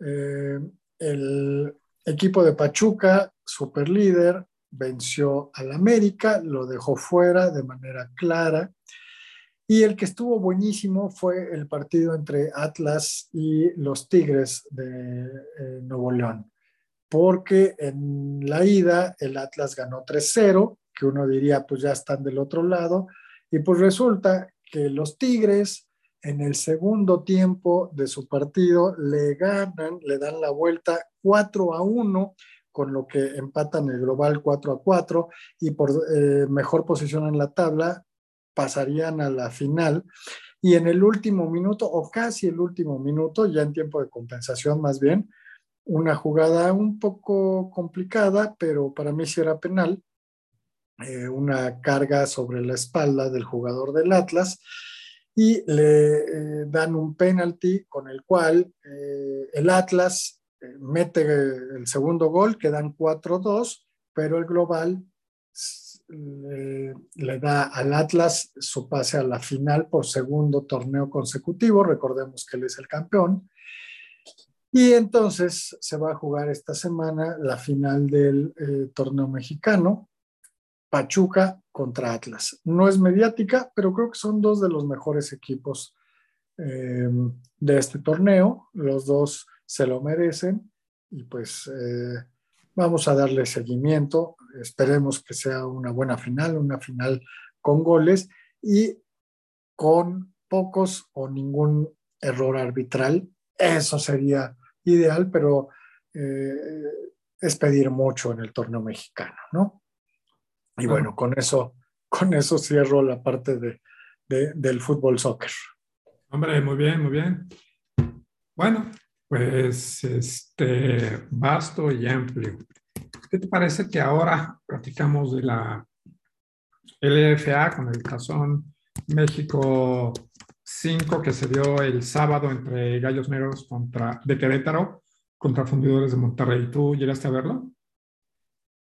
Speaker 1: eh, el equipo de Pachuca, super líder, venció al América, lo dejó fuera de manera clara. Y el que estuvo buenísimo fue el partido entre Atlas y los Tigres de Nuevo León porque en la ida el Atlas ganó 3-0, que uno diría pues ya están del otro lado, y pues resulta que los Tigres en el segundo tiempo de su partido le ganan, le dan la vuelta 4 a 1, con lo que empatan el global 4 a 4 y por eh, mejor posición en la tabla pasarían a la final. Y en el último minuto, o casi el último minuto, ya en tiempo de compensación más bien, una jugada un poco complicada, pero para mí sí era penal, eh, una carga sobre la espalda del jugador del Atlas y le eh, dan un penalti con el cual eh, el Atlas mete el segundo gol, quedan 4-2, pero el global le da al Atlas su pase a la final por segundo torneo consecutivo, recordemos que él es el campeón, y entonces se va a jugar esta semana la final del eh, torneo mexicano, Pachuca contra Atlas. No es mediática, pero creo que son dos de los mejores equipos em, de este torneo. Los dos se lo merecen y pues eh, Vamos a darle seguimiento. Esperemos que sea una buena final, una final con goles y con pocos o ningún error arbitral. Eso sería ideal, pero eh, es pedir mucho en el torneo mexicano, ¿no? Y bueno, con eso, con eso cierro la parte de, del fútbol soccer.
Speaker 2: Hombre, muy bien, muy bien. Bueno, pues este vasto y amplio. ¿Qué te parece que ahora platicamos de la LFA con el Cazón México 5 que se dio el sábado entre Gallos Negros contra, de Querétaro contra Fundidores de Monterrey? ¿Tú llegaste a verlo?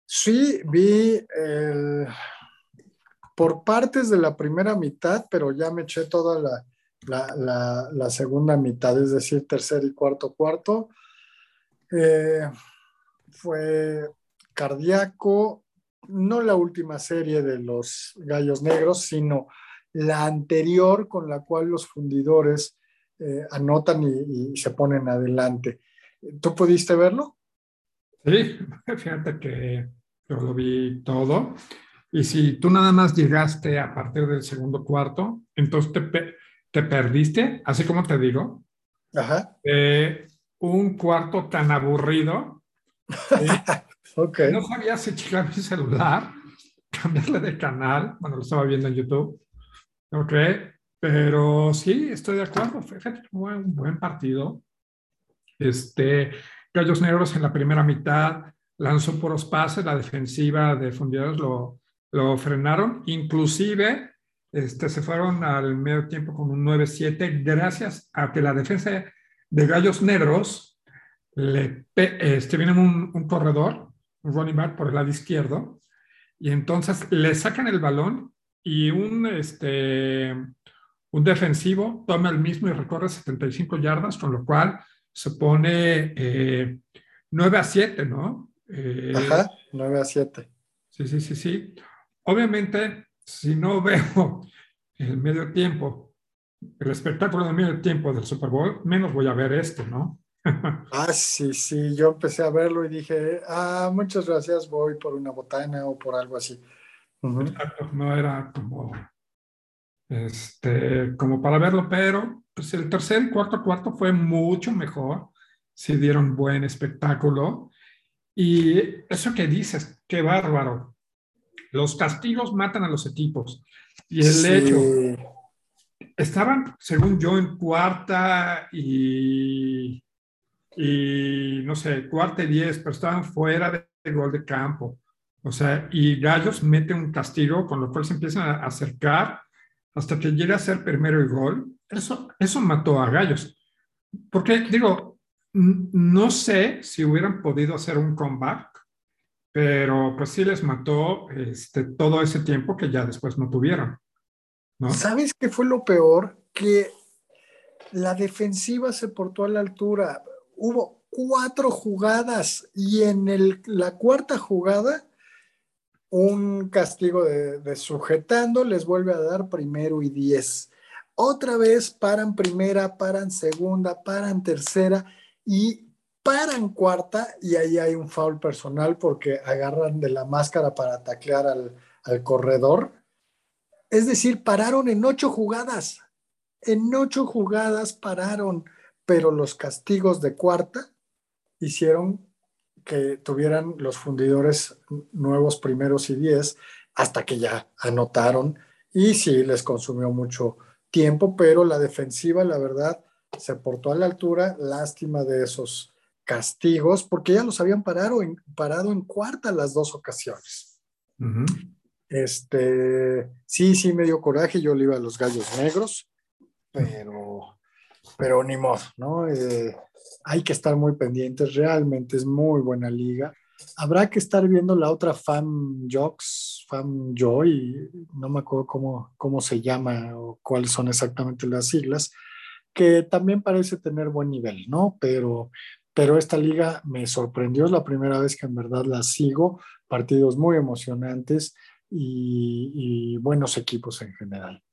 Speaker 1: Sí, vi el, por partes de la primera mitad, pero ya me eché toda la, la, segunda mitad, es decir, tercer y cuarto cuarto. Eh, fue cardíaco, no la última serie de los Gallos Negros, sino la anterior con la cual los fundidores eh, anotan y, se ponen adelante. ¿Tú pudiste verlo?
Speaker 2: Sí, [LAUGHS] fíjate que yo lo vi todo. Y si tú nada más llegaste a partir del segundo cuarto, entonces te, te perdiste, así como te digo,
Speaker 1: Ajá.
Speaker 2: un cuarto tan aburrido. [LAUGHS] okay. No sabía si checar mi celular, [LAUGHS] cambiarle de canal. Bueno, lo estaba viendo en YouTube. Ok, pero sí, estoy de acuerdo. Fíjate, fue un buen partido. Este, Gallos Negros en la primera mitad lanzó por los pases, la defensiva de Fundidores lo, lo frenaron. Inclusive este, se fueron al medio tiempo con un 9-7 gracias a que la defensa de Gallos Negros le este, viene un, un, corredor, un running back por el lado izquierdo, y entonces le sacan el balón y un, este, un defensivo toma el mismo y recorre 75 yardas, con lo cual se pone 9 a 7, ¿no?
Speaker 1: Eh, Ajá, 9 a 7.
Speaker 2: Sí, sí, sí, sí. Obviamente, si no [LAUGHS] veo el medio tiempo, el espectáculo del medio tiempo del Super Bowl, menos voy a ver esto, ¿no? [LAUGHS]
Speaker 1: ah, sí, sí, yo empecé a verlo y dije, ah, muchas gracias, voy por una botana o por algo así.
Speaker 2: No era como, este, como para verlo, pero pues el tercer y cuarto cuarto fue mucho mejor, si dieron buen espectáculo. Y eso que dices, qué bárbaro, los castigos matan a los equipos. Y el hecho, estaban, según yo, en cuarta y, y, no sé, cuarta y diez, pero estaban fuera de gol de campo. O sea, y Gallos mete un castigo, con lo cual se empiezan a acercar hasta que llega a ser primero el gol. Eso, eso mató a Gallos. Porque, digo, no sé si hubieran podido hacer un comeback pero pues sí les mató este, todo ese tiempo que ya después no tuvieron.
Speaker 1: ¿Sabes qué fue lo peor? Que la defensiva se portó a la altura. Hubo cuatro jugadas y en el, la cuarta jugada un castigo de, sujetando les vuelve a dar primero y diez. Otra vez paran primera, paran segunda, paran tercera y paran cuarta y ahí hay un foul personal porque agarran de la máscara para taclear al, corredor. Es decir, pararon en ocho jugadas. En ocho jugadas pararon, pero los castigos de cuarta hicieron que tuvieran los fundidores nuevos primeros y diez hasta que ya anotaron y sí les consumió mucho tiempo, pero la defensiva, la verdad, se portó a la altura. Lástima de esos castigos porque ya los habían parado en, parado en cuarta las dos ocasiones. Este, sí, sí me dio coraje, yo le iba a los gallos negros, pero, pero ni modo, ¿no? Eh, hay que estar muy pendientes, realmente es muy buena liga. Habrá que estar viendo la otra Fan Jocks, Fan Joy, no me acuerdo cómo, cómo se llama o cuáles son exactamente las siglas, que también parece tener buen nivel, ¿no? Pero pero esta liga me sorprendió, es la primera vez que en verdad la sigo, partidos muy emocionantes y, buenos equipos en general.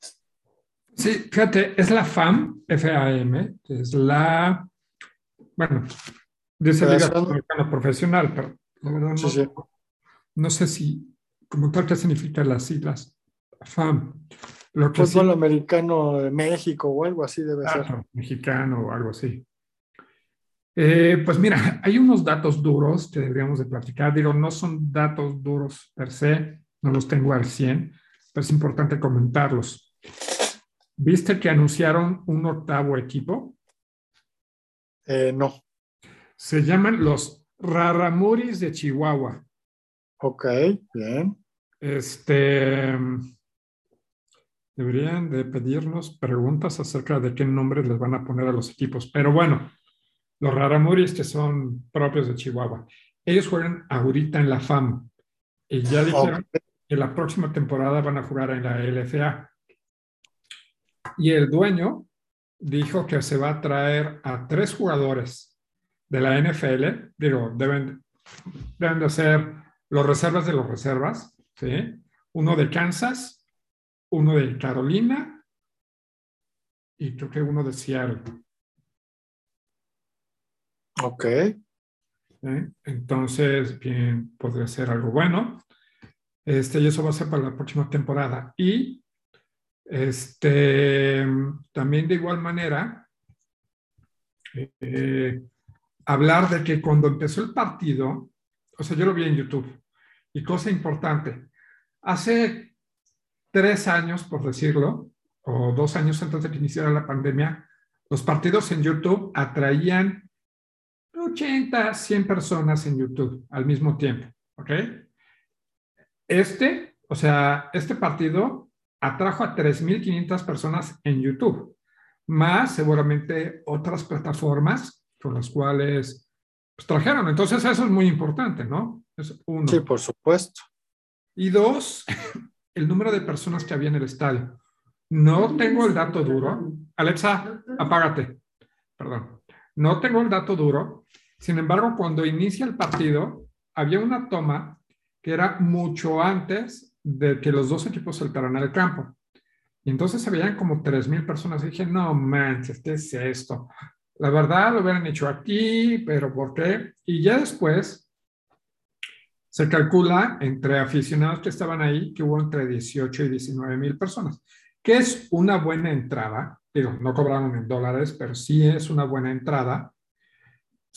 Speaker 2: Sí, fíjate, es la FAM, FAM, es la, bueno, dice Liga Profesional, pero no, sé si, como tal, qué significa las siglas FAM.
Speaker 1: Lo que Fútbol americano de México o algo así debe ser.
Speaker 2: Mexicano o algo así. Eh, pues mira, hay unos datos duros que deberíamos de platicar. Digo, no son datos duros per se, no los tengo al 100, pero es importante comentarlos. ¿Viste que anunciaron un octavo equipo?
Speaker 1: Eh, no.
Speaker 2: Se llaman los Raramuris de Chihuahua.
Speaker 1: Ok, bien.
Speaker 2: Este, deberían de pedirnos preguntas acerca de qué nombres les van a poner a los equipos. Pero bueno, los Raramuris que son propios de Chihuahua. Ellos juegan ahorita en la FAM y ya dijeron que la próxima temporada van a jugar en la LFA. Y el dueño dijo que se va a traer a tres jugadores de la NFL, digo, deben, deben de ser los reservas de los reservas, ¿sí? Uno de Kansas, uno de Carolina y creo que uno de Seattle.
Speaker 1: Ok.
Speaker 2: Entonces, bien, podría ser algo bueno. Este, y eso va a ser para la próxima temporada. Y este, también de igual manera, eh, hablar de que cuando empezó el partido, o sea, yo lo vi en YouTube, y cosa importante, hace tres años, por decirlo, o dos años antes de que iniciara la pandemia, los partidos en YouTube atraían 80, 100 personas en YouTube al mismo tiempo, ¿ok? Este, o sea, este partido atrajo a 3.500 personas en YouTube, más seguramente otras plataformas con las cuales pues, trajeron. Entonces, eso es muy importante, ¿no? Es uno.
Speaker 1: Sí, por supuesto.
Speaker 2: Y dos, [LAUGHS] el número de personas que había en el estadio. No tengo el dato duro. Alexa, apágate. Perdón. No tengo el dato duro, sin embargo, cuando inicia el partido, había una toma que era mucho antes de que los dos equipos saltaran al campo. Y entonces se veían como 3.000 personas. Y dije, no manches, ¿qué es esto? La verdad lo hubieran hecho aquí, pero ¿por qué? Y ya después se calcula entre aficionados que estaban ahí que hubo entre 18 y 19 mil personas, que es una buena entrada. Digo, no cobraron en dólares, pero sí es una buena entrada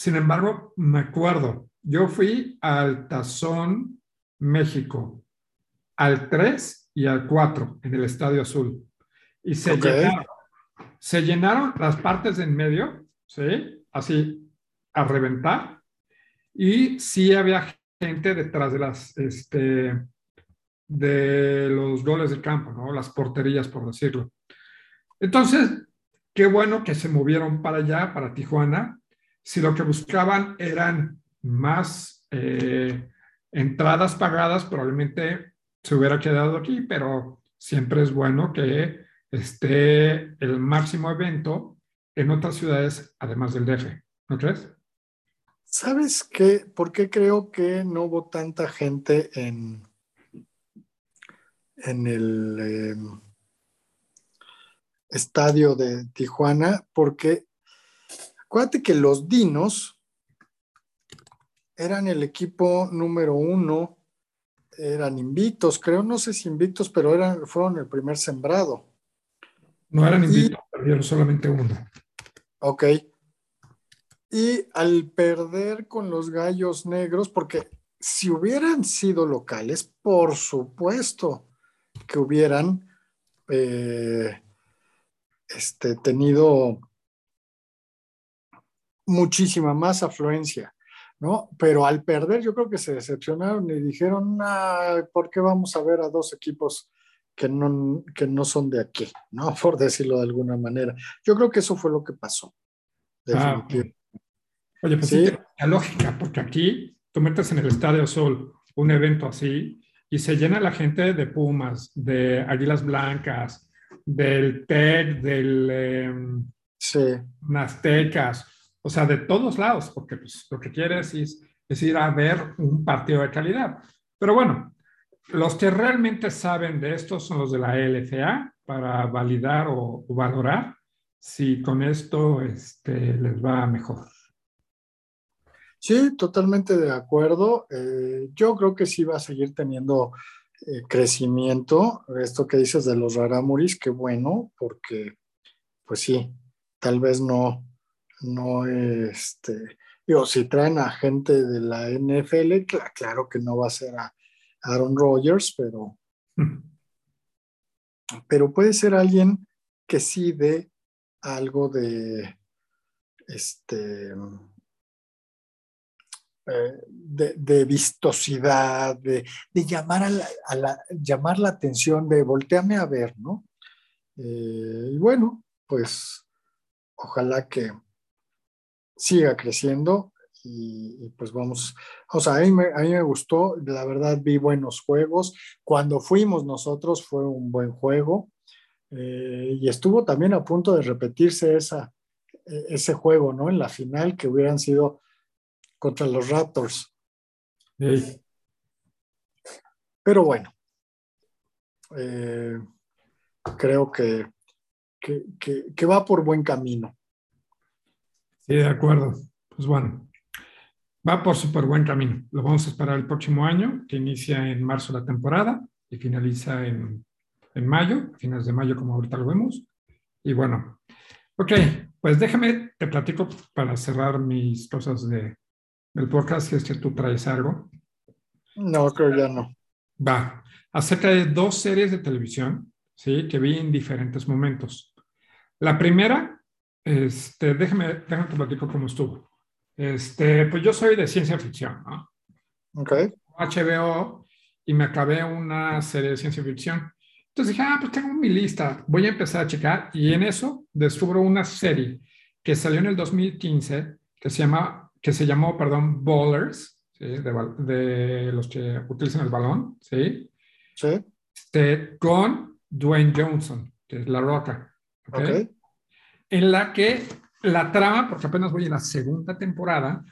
Speaker 2: sin embargo, me acuerdo, yo fui al Tazón México, al 3 y al 4 en el Estadio Azul. Y se, llenaron, se llenaron las partes de en medio, ¿sí? Así, a reventar. Y sí había gente detrás de las, este, de los goles del campo, ¿no? Las porterías, por decirlo. Entonces, qué bueno que se movieron para allá, para Tijuana, si lo que buscaban eran más eh, entradas pagadas, probablemente se hubiera quedado aquí, pero siempre es bueno que esté el máximo evento en otras ciudades, además del DF, ¿no crees?
Speaker 1: ¿Sabes qué? ¿Por qué creo que no hubo tanta gente en, en el em, estadio de Tijuana? Porque Acuérdate que los Dinos eran el equipo número uno, eran invictos, creo, no sé si invictos, pero eran, fueron el primer sembrado.
Speaker 2: No eran invictos, perdieron solamente uno.
Speaker 1: Ok. Y al perder con los gallos negros, porque si hubieran sido locales, por supuesto que hubieran eh, este, tenido muchísima más afluencia, ¿no? Pero al perder yo creo que se decepcionaron y dijeron, ¿por qué vamos a ver a dos equipos que no, que no son de aquí, ¿no? [LAUGHS] Por decirlo de alguna manera. Yo creo que eso fue lo que pasó.
Speaker 2: Ah, Oye, pues ¿Sí? la lógica, porque aquí tú metes en el Estadio Sol un evento así y se llena la gente de Pumas, de Águilas Blancas, del TEC, del eh,
Speaker 1: sí.
Speaker 2: Aztecas, o sea, de todos lados, porque pues, lo que quieres es, es ir a ver un partido de calidad. Pero bueno, los que realmente saben de esto son los de la LFA para validar o, valorar si con esto este, les va mejor.
Speaker 1: Sí, totalmente de acuerdo. Eh, yo creo que sí va a seguir teniendo eh, crecimiento. Esto que dices de los Raramuris, qué bueno, porque pues sí, tal vez no, no, este, digo, si traen a gente de la NFL, claro que no va a ser a Aaron Rodgers, pero, [LAUGHS] pero puede ser alguien que sí dé algo de, este, eh, de, vistosidad, de, llamar, a la, llamar la atención, de volteame a ver, ¿no? Eh, y bueno, pues ojalá que siga creciendo y, pues vamos, o sea, a mí, me, a mí, me, gustó, la verdad vi buenos juegos, cuando fuimos nosotros fue un buen juego eh, y estuvo también a punto de repetirse esa, e, ese juego, ¿no? En la final que hubieran sido contra los Raptors. Pero bueno, eh, creo que, que, va por buen camino.
Speaker 2: Sí, de acuerdo. Pues bueno, va por súper buen camino. Lo vamos a esperar el próximo año, que inicia en marzo la temporada y finaliza en, en mayo, fines de mayo como ahorita lo vemos. Y bueno, ok, pues déjame, te platico para cerrar mis cosas de, del podcast, si es que tú traes algo.
Speaker 1: No, creo ya no.
Speaker 2: Va, acerca de dos series de televisión, ¿sí? Que vi en diferentes momentos. La primera, este, déjame, déjame te platico cómo estuvo. Este, pues yo soy de ciencia ficción, ¿no?
Speaker 1: Ok.
Speaker 2: HBO y me acabé una serie de ciencia ficción. Entonces dije, ah, pues tengo mi lista, voy a empezar a checar y en eso descubro una serie que salió en el 2015 que se llama que se llamó, perdón, Bowlers, de, los que utilizan el balón, ¿sí?
Speaker 1: Sí.
Speaker 2: Este, con Dwayne Johnson, que es La Roca. ¿okay? En la que la trama, porque apenas voy en la segunda temporada,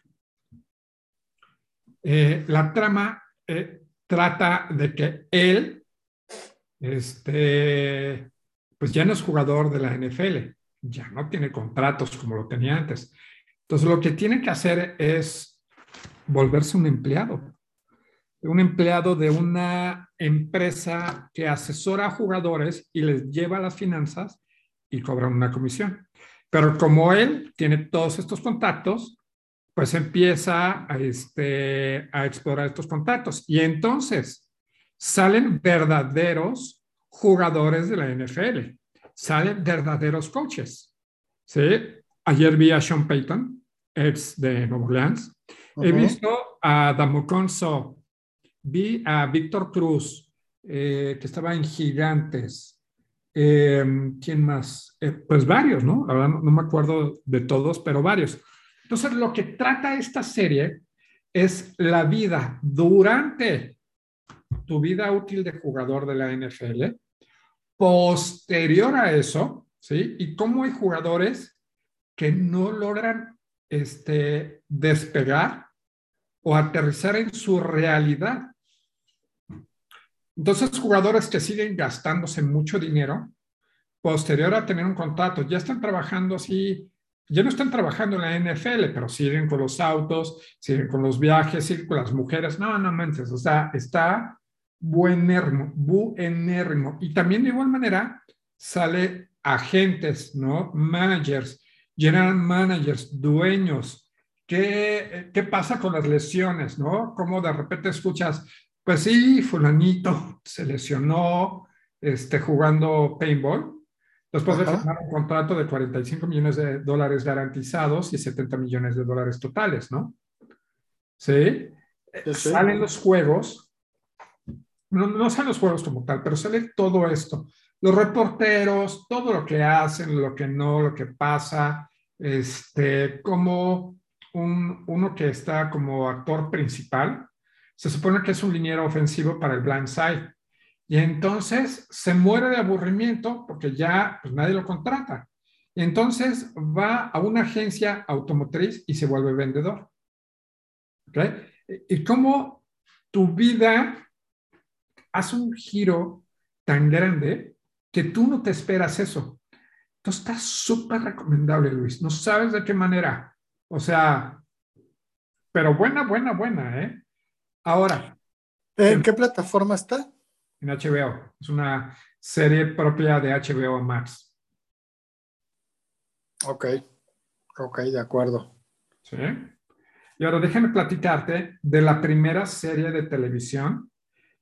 Speaker 2: eh, la trama eh, trata de que él, este, pues ya no es jugador de la NFL, ya no tiene contratos como lo tenía antes. Entonces, lo que tiene que hacer es volverse un empleado, un empleado de una empresa que asesora a jugadores y les lleva las finanzas y cobra una comisión. Pero como él tiene todos estos contactos, pues empieza a, este, a explorar estos contactos. Y entonces salen verdaderos jugadores de la NFL, salen verdaderos coaches. ¿sí? Ayer vi a Sean Payton, ex de Nueva Orleans. He visto a Damoconso, vi a Víctor Cruz, eh, que estaba en Gigantes. Em, ¿Quién más? Eh, pues varios, ¿no? Ahora no, no me acuerdo de todos, pero varios. Entonces, lo que trata esta serie es la vida durante tu vida útil de jugador de la NFL, posterior a eso, ¿sí? Y cómo hay jugadores que no logran este, despegar o aterrizar en su realidad. Entonces, jugadores que siguen gastándose mucho dinero, posterior a tener un contrato, ya están trabajando así, ya no están trabajando en la NFL, pero siguen con los autos, siguen con los viajes, siguen con las mujeres. No, no manches, o sea, está buenérrimo, buenérrimo. Y también de igual manera sale agentes, ¿no? Managers, general managers, dueños, ¿qué, qué pasa con las lesiones, no? Cómo de repente escuchas, pues sí, fulanito se lesionó este, jugando paintball, Después de firmar un contrato de 45 millones de dólares garantizados y 70 millones de dólares totales, ¿no? ¿Sí? Salen los juegos, no, no salen los juegos como tal, pero sale todo esto. Los reporteros, todo lo que hacen, lo que no, lo que pasa, este, como un, uno que está como actor principal, se supone que es un liniero ofensivo para el blind side. Y entonces se muere de aburrimiento porque ya pues, nadie lo contrata. Entonces va a una agencia automotriz y se vuelve vendedor. ¿Okay? Y cómo tu vida hace un giro tan grande que tú no te esperas eso. Entonces está súper recomendable, Luis. No sabes de qué manera. O sea, pero buena, buena, buena, ¿eh? Ahora.
Speaker 1: ¿En qué plataforma está?
Speaker 2: En HBO. Es una serie propia de HBO Max.
Speaker 1: Ok, ok, de acuerdo.
Speaker 2: Sí. Y ahora déjame platicarte de la primera serie de televisión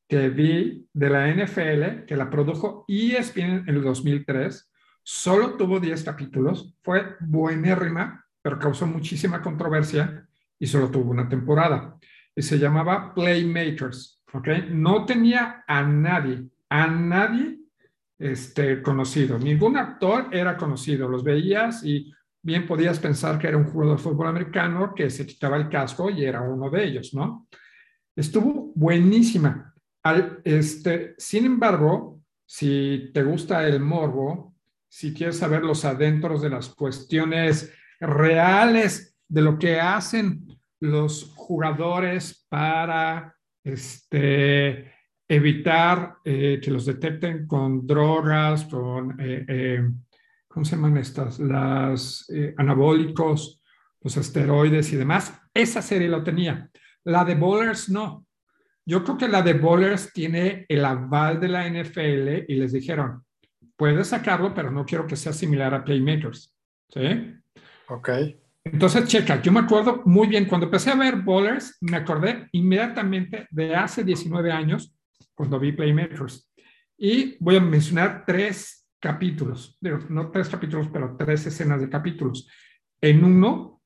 Speaker 2: que vi de la NFL, que la produjo ESPN en el 2003. Solo tuvo 10 capítulos, fue buenérrima, pero causó muchísima controversia y solo tuvo una temporada. Y se llamaba Playmakers, ¿ok? No tenía a nadie, a nadie este, conocido. Ningún actor era conocido. Los veías y bien podías pensar que era un jugador de fútbol americano que se quitaba el casco y era uno de ellos, ¿no? Estuvo buenísima. Este, sin embargo, si te gusta el morbo, si quieres saber los adentros de las cuestiones reales de lo que hacen los jugadores para este, evitar eh, que los detecten con drogas, con eh, eh, ¿cómo se llaman estas? Las anabólicos, los esteroides y demás. Esa serie lo tenía. La de Bowlers no. Yo creo que la de Bowlers tiene el aval de la NFL y les dijeron, puedes sacarlo, pero no quiero que sea similar a Playmakers. ¿Sí?
Speaker 1: Ok.
Speaker 2: Entonces, checa, yo me acuerdo muy bien, cuando empecé a ver Bowlers, me acordé inmediatamente de hace 19 años, cuando vi Playmakers. Y voy a mencionar tres capítulos, no tres capítulos, pero tres escenas de capítulos. En uno,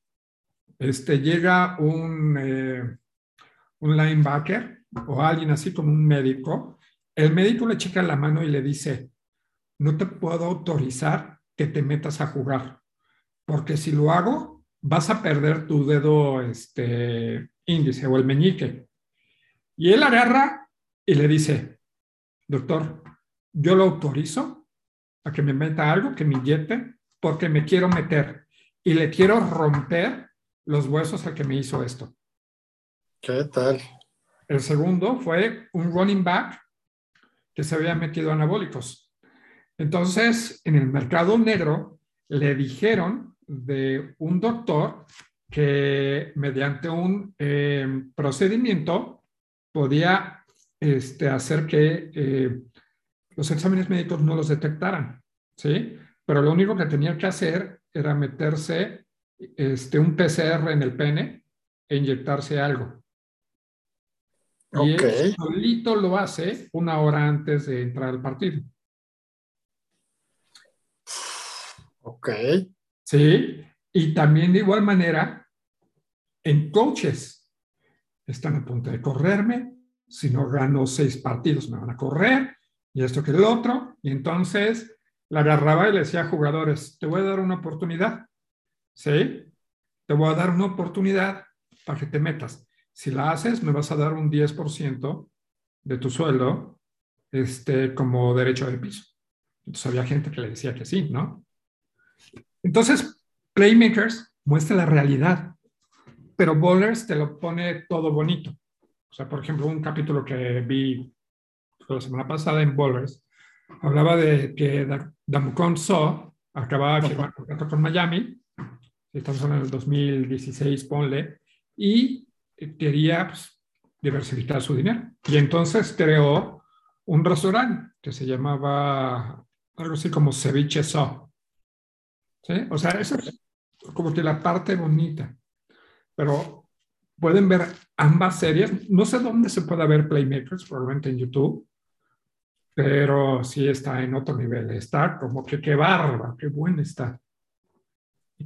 Speaker 2: este, llega un, eh, un linebacker o alguien así como un médico. El médico le checa la mano y le dice, no te puedo autorizar que te metas a jugar, porque si lo hago, vas a perder tu dedo este, índice o el meñique. Y él agarra y le dice, doctor, yo lo autorizo a que me meta algo, que me inyecte, porque me quiero meter y le quiero romper los huesos al que me hizo esto.
Speaker 1: ¿Qué tal?
Speaker 2: El segundo fue un running back que se había metido anabólicos. Entonces, en el mercado negro le dijeron de un doctor que mediante un eh, procedimiento podía este, hacer que eh, los exámenes médicos no los detectaran, ¿sí? Pero lo único que tenía que hacer era meterse este, un PCR en el pene e inyectarse algo. Y él solito lo hace una hora antes de entrar al partido.
Speaker 1: Ok.
Speaker 2: Sí, y también de igual manera, en coaches, están a punto de correrme, si no gano seis partidos me van a correr, y esto que el otro, y entonces la agarraba y le decía a jugadores, te voy a dar una oportunidad, ¿sí? Te voy a dar una oportunidad para que te metas. Si la haces, me vas a dar un 10% de tu sueldo este, como derecho de piso. Entonces había gente que le decía que sí, ¿no? Entonces, Playmakers muestra la realidad, pero Bowlers te lo pone todo bonito. O sea, por ejemplo, un capítulo que vi la semana pasada en Bowlers, hablaba de que Damucon So acababa de firmar contrato con Miami, estamos en el 2016, ponle, y quería pues, diversificar su dinero. Y entonces creó un restaurante que se llamaba algo así como Ceviche So. ¿Sí? O sea, eso es como que la parte bonita. Pero pueden ver ambas series. No sé dónde se puede ver Playmakers, probablemente en YouTube pero sí está en otro nivel. Está como que qué barba, qué buena está.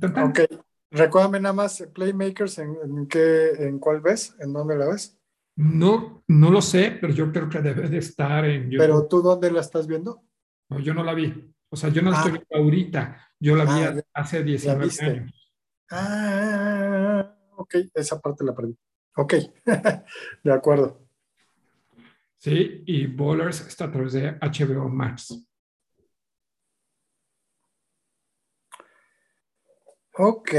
Speaker 1: Ok, recuérdame nada más, Playmakers, ¿en, qué, ¿en cuál ves? ¿En dónde la ves?
Speaker 2: No, no lo sé, pero yo creo que debe de estar en
Speaker 1: YouTube. ¿Pero tú dónde la estás viendo?
Speaker 2: No, yo no la vi. O sea, yo no la estoy ah. viendo ahorita. Yo la vi ah, hace 19 años.
Speaker 1: Ah, ok, esa parte la perdí. Ok, [LAUGHS] de acuerdo.
Speaker 2: ¿sí? Y Bowlers está a través de HBO Max.
Speaker 1: Ok,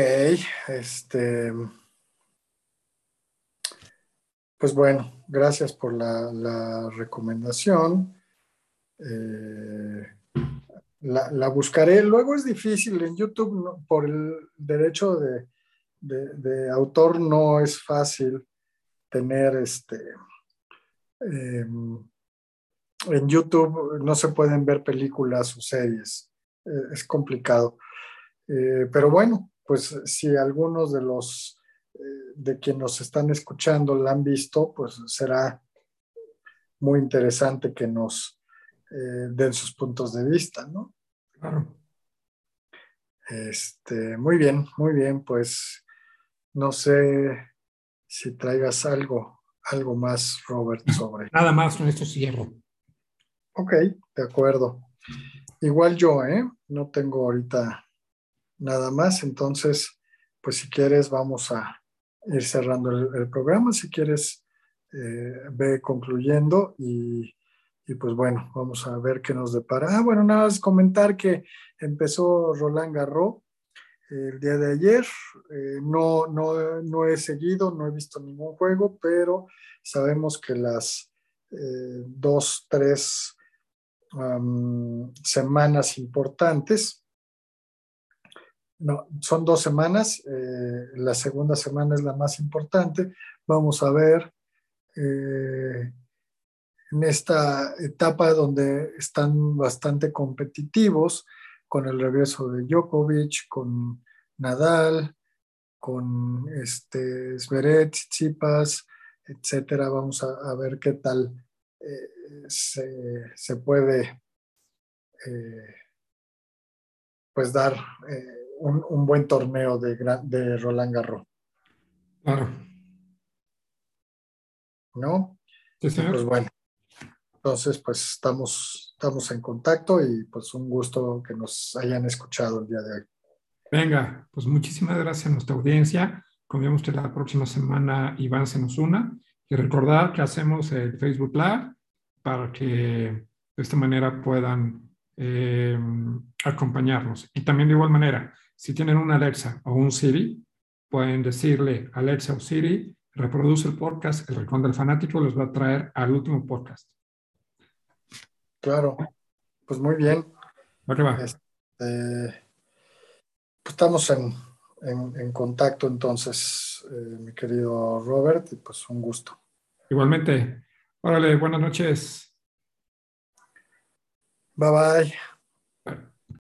Speaker 1: este. Pues bueno, gracias por la, recomendación. Eh, la, buscaré. Luego es difícil en YouTube por el derecho de, autor no es fácil tener este... Em, en YouTube no se pueden ver películas o series, eh, es complicado. Eh, pero bueno, pues si algunos de los eh, de quienes nos están escuchando la han visto, pues será muy interesante que nos den sus puntos de vista, ¿no?
Speaker 2: Claro.
Speaker 1: Este, muy bien, muy bien, pues no sé si traigas algo, algo más, Robert, sobre.
Speaker 2: Nada más, con esto cierro.
Speaker 1: Ok, de acuerdo. Igual yo, ¿eh? No tengo ahorita nada más, entonces, pues si quieres, vamos a ir cerrando el, programa. Si quieres, eh, ve concluyendo y, pues bueno, vamos a ver qué nos depara. Ah, bueno, nada más comentar que empezó Roland Garros el día de ayer. Eh, no, no, no he seguido, no he visto ningún juego, pero sabemos que las eh, dos, tres semanas importantes. No, son dos semanas, eh, la segunda semana es la más importante. Vamos a ver eh, en esta etapa donde están bastante competitivos con el regreso de Djokovic, con Nadal, con este Zverev, Tsipas, etcétera. Vamos a, a ver qué tal eh, se, puede eh, pues dar eh, un, buen torneo de, de Roland Garros.
Speaker 2: Claro.
Speaker 1: ¿No? Pues bueno. Entonces, pues estamos, estamos en contacto y pues un gusto que nos hayan escuchado el día de hoy.
Speaker 2: Venga, pues muchísimas gracias a nuestra audiencia. Como usted la próxima semana, Iván se nos una. Y recordar que hacemos el Facebook Live para que de esta manera puedan eh, acompañarnos. Y también de igual manera, si tienen una Alexa o un Siri, pueden decirle Alexa o Siri, reproduce el podcast, el Rincón del Fanático les va a traer al último podcast.
Speaker 1: Claro, pues muy bien. Este, pues estamos en, en, contacto entonces, eh, mi querido Robert, y pues un gusto.
Speaker 2: Igualmente. Órale, buenas noches.
Speaker 1: Bye bye.